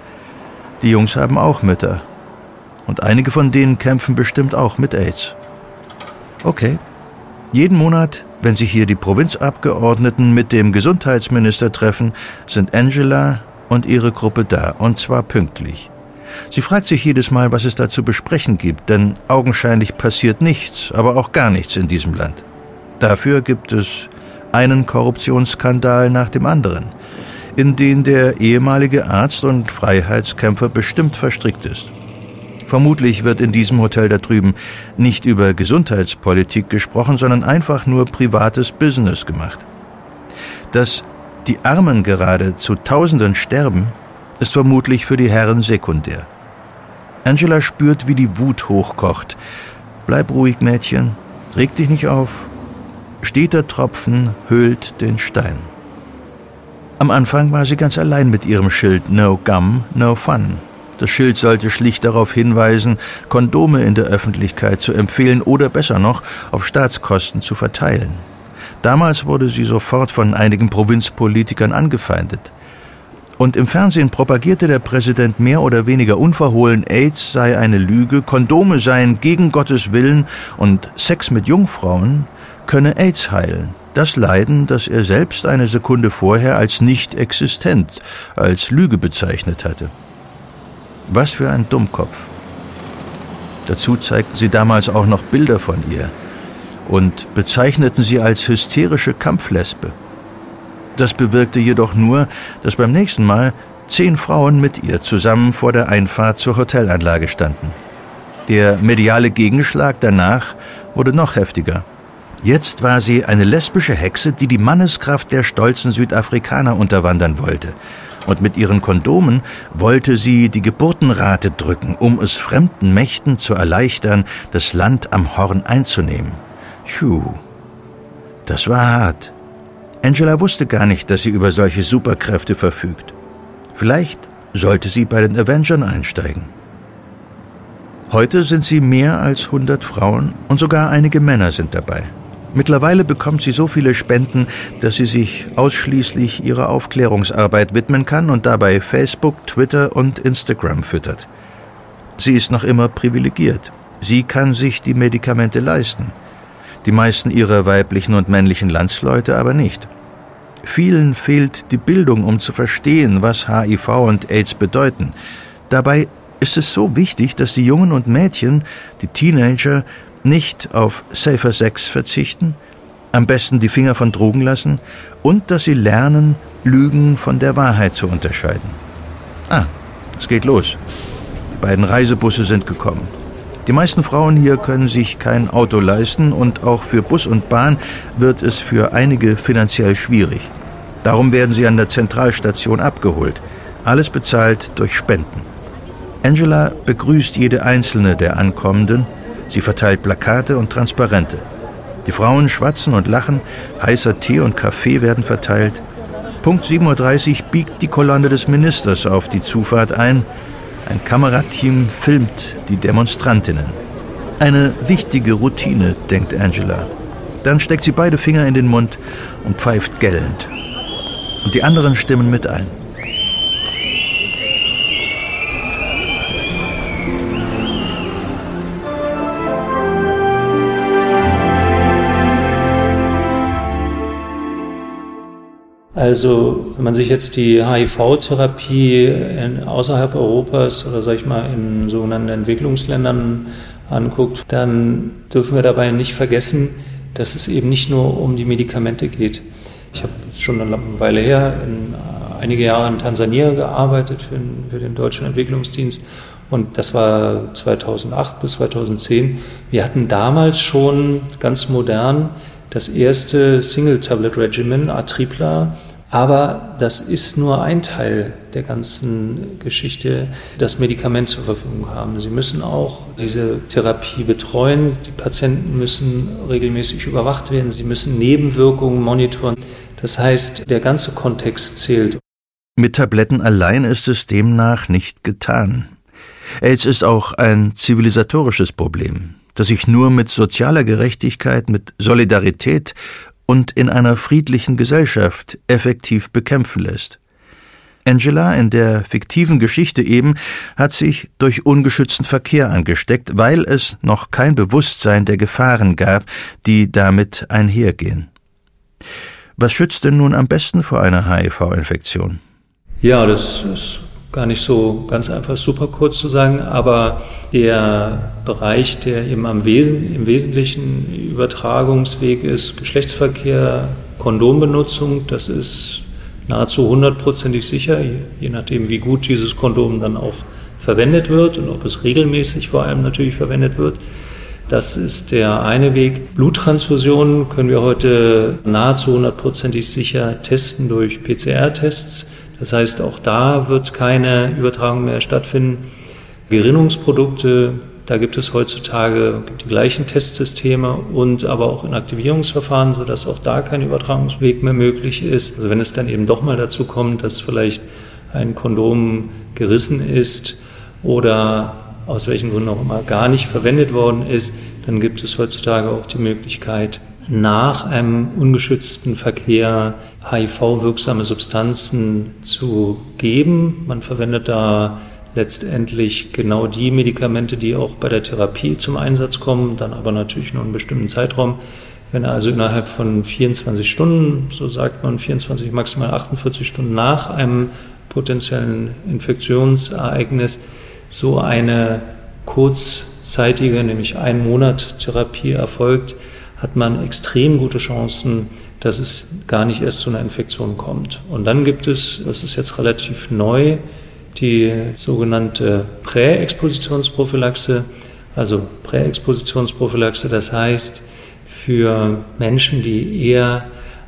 Die Jungs haben auch Mütter. Und einige von denen kämpfen bestimmt auch mit AIDS. Okay. Jeden Monat, wenn sich hier die Provinzabgeordneten mit dem Gesundheitsminister treffen, sind Angela und ihre Gruppe da, und zwar pünktlich. Sie fragt sich jedes Mal, was es da zu besprechen gibt, denn augenscheinlich passiert nichts, aber auch gar nichts in diesem Land. Dafür gibt es einen Korruptionsskandal nach dem anderen in den der ehemalige Arzt und Freiheitskämpfer bestimmt verstrickt ist. Vermutlich wird in diesem Hotel da drüben nicht über Gesundheitspolitik gesprochen, sondern einfach nur privates Business gemacht. Dass die Armen gerade zu Tausenden sterben, ist vermutlich für die Herren sekundär. Angela spürt, wie die Wut hochkocht. Bleib ruhig, Mädchen. Reg dich nicht auf. Steter Tropfen höhlt den Stein. Am Anfang war sie ganz allein mit ihrem Schild No Gum, No Fun. Das Schild sollte schlicht darauf hinweisen, Kondome in der Öffentlichkeit zu empfehlen oder besser noch auf Staatskosten zu verteilen. Damals wurde sie sofort von einigen Provinzpolitikern angefeindet. Und im Fernsehen propagierte der Präsident mehr oder weniger unverhohlen, AIDS sei eine Lüge, Kondome seien gegen Gottes Willen und Sex mit Jungfrauen könne AIDS heilen. Das Leiden, das er selbst eine Sekunde vorher als nicht existent, als Lüge bezeichnet hatte. Was für ein Dummkopf. Dazu zeigten sie damals auch noch Bilder von ihr und bezeichneten sie als hysterische Kampflesbe. Das bewirkte jedoch nur, dass beim nächsten Mal zehn Frauen mit ihr zusammen vor der Einfahrt zur Hotelanlage standen. Der mediale Gegenschlag danach wurde noch heftiger. Jetzt war sie eine lesbische Hexe, die die Manneskraft der stolzen Südafrikaner unterwandern wollte. Und mit ihren Kondomen wollte sie die Geburtenrate drücken, um es fremden Mächten zu erleichtern, das Land am Horn einzunehmen. Puh, das war hart. Angela wusste gar nicht, dass sie über solche Superkräfte verfügt. Vielleicht sollte sie bei den Avengern einsteigen. Heute sind sie mehr als 100 Frauen und sogar einige Männer sind dabei. Mittlerweile bekommt sie so viele Spenden, dass sie sich ausschließlich ihrer Aufklärungsarbeit widmen kann und dabei Facebook, Twitter und Instagram füttert. Sie ist noch immer privilegiert. Sie kann sich die Medikamente leisten. Die meisten ihrer weiblichen und männlichen Landsleute aber nicht. Vielen fehlt die Bildung, um zu verstehen, was HIV und AIDS bedeuten. Dabei ist es so wichtig, dass die Jungen und Mädchen, die Teenager, nicht auf Safer Sex verzichten, am besten die Finger von Drogen lassen und dass sie lernen, Lügen von der Wahrheit zu unterscheiden. Ah, es geht los. Die beiden Reisebusse sind gekommen. Die meisten Frauen hier können sich kein Auto leisten und auch für Bus und Bahn wird es für einige finanziell schwierig. Darum werden sie an der Zentralstation abgeholt. Alles bezahlt durch Spenden. Angela begrüßt jede einzelne der Ankommenden Sie verteilt Plakate und Transparente. Die Frauen schwatzen und lachen, heißer Tee und Kaffee werden verteilt. Punkt 7.30 Uhr biegt die Kolonne des Ministers auf die Zufahrt ein. Ein Kamerateam filmt die Demonstrantinnen. Eine wichtige Routine, denkt Angela. Dann steckt sie beide Finger in den Mund und pfeift gellend. Und die anderen stimmen mit ein. Also wenn man sich jetzt die HIV-Therapie außerhalb Europas oder sag ich mal in sogenannten Entwicklungsländern anguckt, dann dürfen wir dabei nicht vergessen, dass es eben nicht nur um die Medikamente geht. Ich habe schon eine Weile her, in, einige Jahre in Tansania gearbeitet für, für den Deutschen Entwicklungsdienst und das war 2008 bis 2010. Wir hatten damals schon ganz modern das erste Single-Tablet-Regimen, Atripla. Aber das ist nur ein Teil der ganzen Geschichte, das Medikament zur Verfügung haben. Sie müssen auch diese Therapie betreuen. Die Patienten müssen regelmäßig überwacht werden. Sie müssen Nebenwirkungen monitoren. Das heißt, der ganze Kontext zählt. Mit Tabletten allein ist es demnach nicht getan. AIDS ist auch ein zivilisatorisches Problem das sich nur mit sozialer Gerechtigkeit, mit Solidarität und in einer friedlichen Gesellschaft effektiv bekämpfen lässt. Angela in der fiktiven Geschichte eben hat sich durch ungeschützten Verkehr angesteckt, weil es noch kein Bewusstsein der Gefahren gab, die damit einhergehen. Was schützt denn nun am besten vor einer HIV-Infektion? Ja, das ist gar nicht so ganz einfach super kurz zu sagen, aber der Bereich, der eben am Wesen, im Wesentlichen Übertragungsweg ist, Geschlechtsverkehr, Kondombenutzung, das ist nahezu hundertprozentig sicher, je nachdem, wie gut dieses Kondom dann auch verwendet wird und ob es regelmäßig vor allem natürlich verwendet wird. Das ist der eine Weg. Bluttransfusionen können wir heute nahezu hundertprozentig sicher testen durch PCR-Tests. Das heißt, auch da wird keine Übertragung mehr stattfinden. Gerinnungsprodukte, Da gibt es heutzutage die gleichen Testsysteme und aber auch Inaktivierungsverfahren, sodass auch da kein Übertragungsweg mehr möglich ist. Also wenn es dann eben doch mal dazu kommt, dass vielleicht ein Kondom gerissen ist oder aus welchen Gründen auch immer gar nicht verwendet worden ist, dann gibt es heutzutage auch die Möglichkeit, nach einem ungeschützten Verkehr HIV-wirksame Substanzen zu geben. Man verwendet da letztendlich genau die Medikamente, die auch bei der Therapie zum Einsatz kommen, dann aber natürlich nur einen bestimmten Zeitraum. Wenn also innerhalb von 24 Stunden, so sagt man 24, maximal 48 Stunden nach einem potenziellen Infektionsereignis, so eine kurzzeitige, nämlich ein Monat Therapie erfolgt, hat man extrem gute Chancen, dass es gar nicht erst zu einer Infektion kommt. Und dann gibt es, das ist jetzt relativ neu, die sogenannte Präexpositionsprophylaxe. Also Präexpositionsprophylaxe, das heißt für Menschen, die eher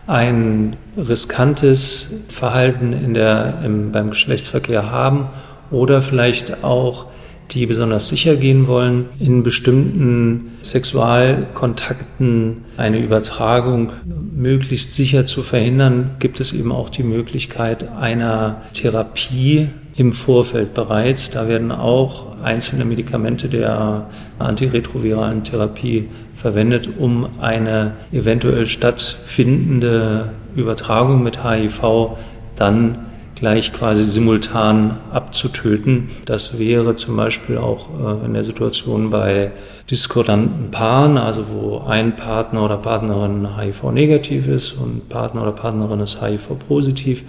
ein riskantes Verhalten in der, im, beim Geschlechtsverkehr haben oder vielleicht auch die besonders sicher gehen wollen, in bestimmten Sexualkontakten eine Übertragung möglichst sicher zu verhindern, gibt es eben auch die Möglichkeit einer Therapie im Vorfeld bereits. Da werden auch einzelne Medikamente der antiretroviralen Therapie verwendet, um eine eventuell stattfindende Übertragung mit HIV dann gleich quasi simultan abzutöten. Das wäre zum Beispiel auch äh, in der Situation bei diskordanten Paaren, also wo ein Partner oder Partnerin HIV-negativ ist und Partner oder Partnerin ist HIV-positiv,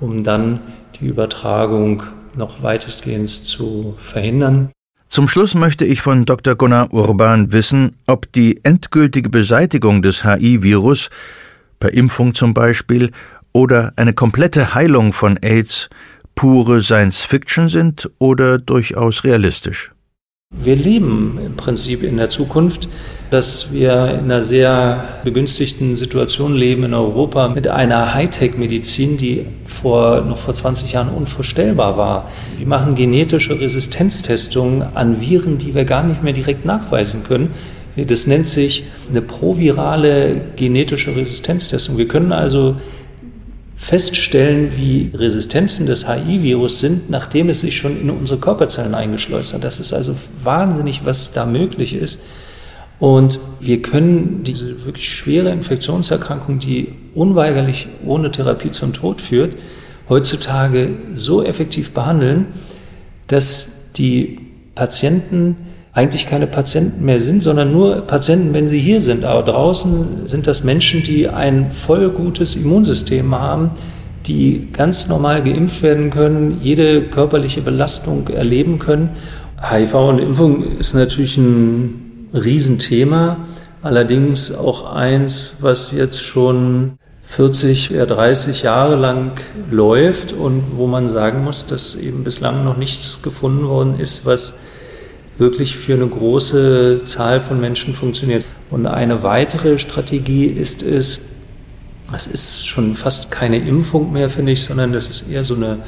um dann die Übertragung noch weitestgehend zu verhindern. Zum Schluss möchte ich von Dr. Gunnar Urban wissen, ob die endgültige Beseitigung des HIV-Virus, per Impfung zum Beispiel, oder eine komplette Heilung von AIDS pure Science Fiction sind oder durchaus realistisch? Wir leben im Prinzip in der Zukunft, dass wir in einer sehr begünstigten Situation leben in Europa mit einer Hightech-Medizin, die vor, noch vor 20 Jahren unvorstellbar war. Wir machen genetische Resistenztestungen an Viren, die wir gar nicht mehr direkt nachweisen können. Das nennt sich eine provirale genetische Resistenztestung. Wir können also feststellen, wie Resistenzen des HIV-Virus sind, nachdem es sich schon in unsere Körperzellen eingeschleust hat. Das ist also wahnsinnig, was da möglich ist. Und wir können diese wirklich schwere Infektionserkrankung, die unweigerlich ohne Therapie zum Tod führt, heutzutage so effektiv behandeln, dass die Patienten eigentlich keine Patienten mehr sind, sondern nur Patienten, wenn sie hier sind. Aber draußen sind das Menschen, die ein voll gutes Immunsystem haben, die ganz normal geimpft werden können, jede körperliche Belastung erleben können. HIV und Impfung ist natürlich ein Riesenthema, allerdings auch eins, was jetzt schon 40, eher 30 Jahre lang läuft und wo man sagen muss, dass eben bislang noch nichts gefunden worden ist, was wirklich für eine große Zahl von Menschen funktioniert. Und eine weitere Strategie ist es, das ist schon fast keine Impfung mehr, finde ich, sondern das ist eher so eine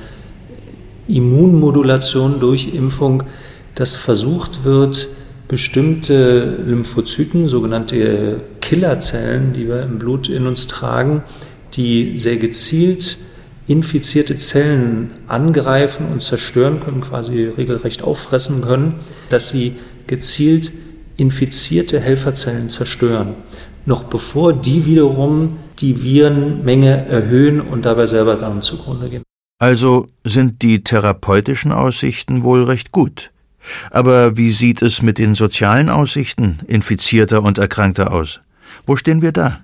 Immunmodulation durch Impfung, dass versucht wird, bestimmte Lymphozyten, sogenannte Killerzellen, die wir im Blut in uns tragen, die sehr gezielt infizierte Zellen angreifen und zerstören können, quasi regelrecht auffressen können, dass sie gezielt infizierte Helferzellen zerstören, noch bevor die wiederum die Virenmenge erhöhen und dabei selber dann zugrunde gehen. Also sind die therapeutischen Aussichten wohl recht gut. Aber wie sieht es mit den sozialen Aussichten infizierter und Erkrankter aus? Wo stehen wir da?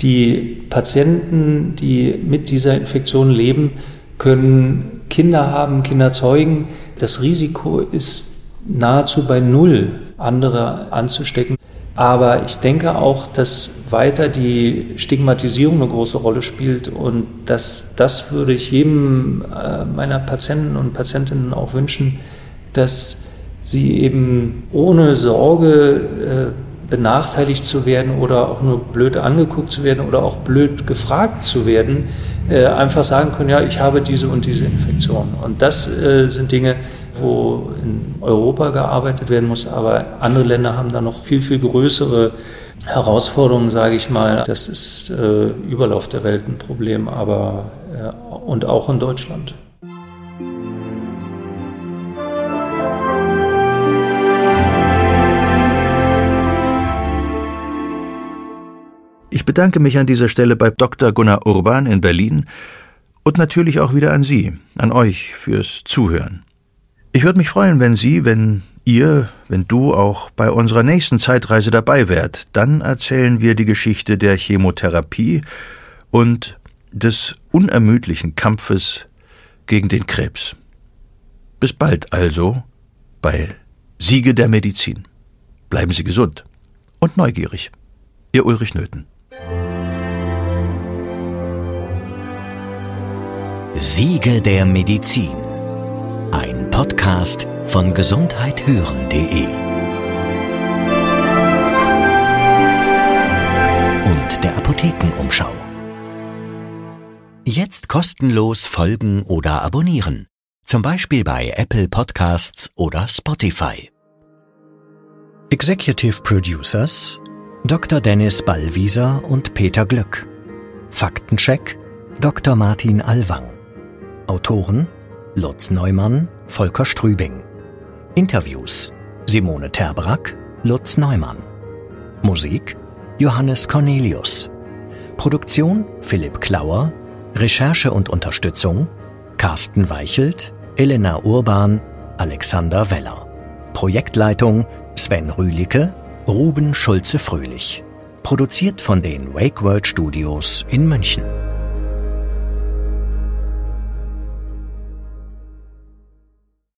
Die Patienten, die mit dieser Infektion leben, können Kinder haben, Kinder zeugen. Das Risiko ist nahezu bei Null, andere anzustecken. Aber ich denke auch, dass weiter die Stigmatisierung eine große Rolle spielt und dass das würde ich jedem äh, meiner Patienten und Patientinnen auch wünschen, dass sie eben ohne Sorge äh, benachteiligt zu werden oder auch nur blöd angeguckt zu werden oder auch blöd gefragt zu werden, äh, einfach sagen können, ja, ich habe diese und diese Infektion. Und das äh, sind Dinge, wo in Europa gearbeitet werden muss, aber andere Länder haben da noch viel, viel größere Herausforderungen, sage ich mal. Das ist äh, überall auf der Welt ein Problem, aber äh, und auch in Deutschland. Ich bedanke mich an dieser Stelle bei Dr. Gunnar Urban in Berlin und natürlich auch wieder an Sie, an euch fürs Zuhören. Ich würde mich freuen, wenn Sie, wenn ihr, wenn du auch bei unserer nächsten Zeitreise dabei wärt. Dann erzählen wir die Geschichte der Chemotherapie und des unermüdlichen Kampfes gegen den Krebs. Bis bald also bei Siege der Medizin. Bleiben Sie gesund und neugierig. Ihr Ulrich Nöthen. Siege der Medizin. Ein Podcast von gesundheithören.de und der Apothekenumschau. Jetzt kostenlos folgen oder abonnieren. Zum Beispiel bei Apple Podcasts oder Spotify. Executive Producers Dr. Dennis Ballwieser und Peter Glück. Faktencheck Dr. Martin Alwang. Autoren Lutz Neumann, Volker Strübing. Interviews Simone Terbrack, Lutz Neumann. Musik Johannes Cornelius. Produktion Philipp Klauer. Recherche und Unterstützung Carsten Weichelt, Elena Urban, Alexander Weller. Projektleitung Sven Rühlicke, Ruben Schulze-Fröhlich. Produziert von den Wake World Studios in München.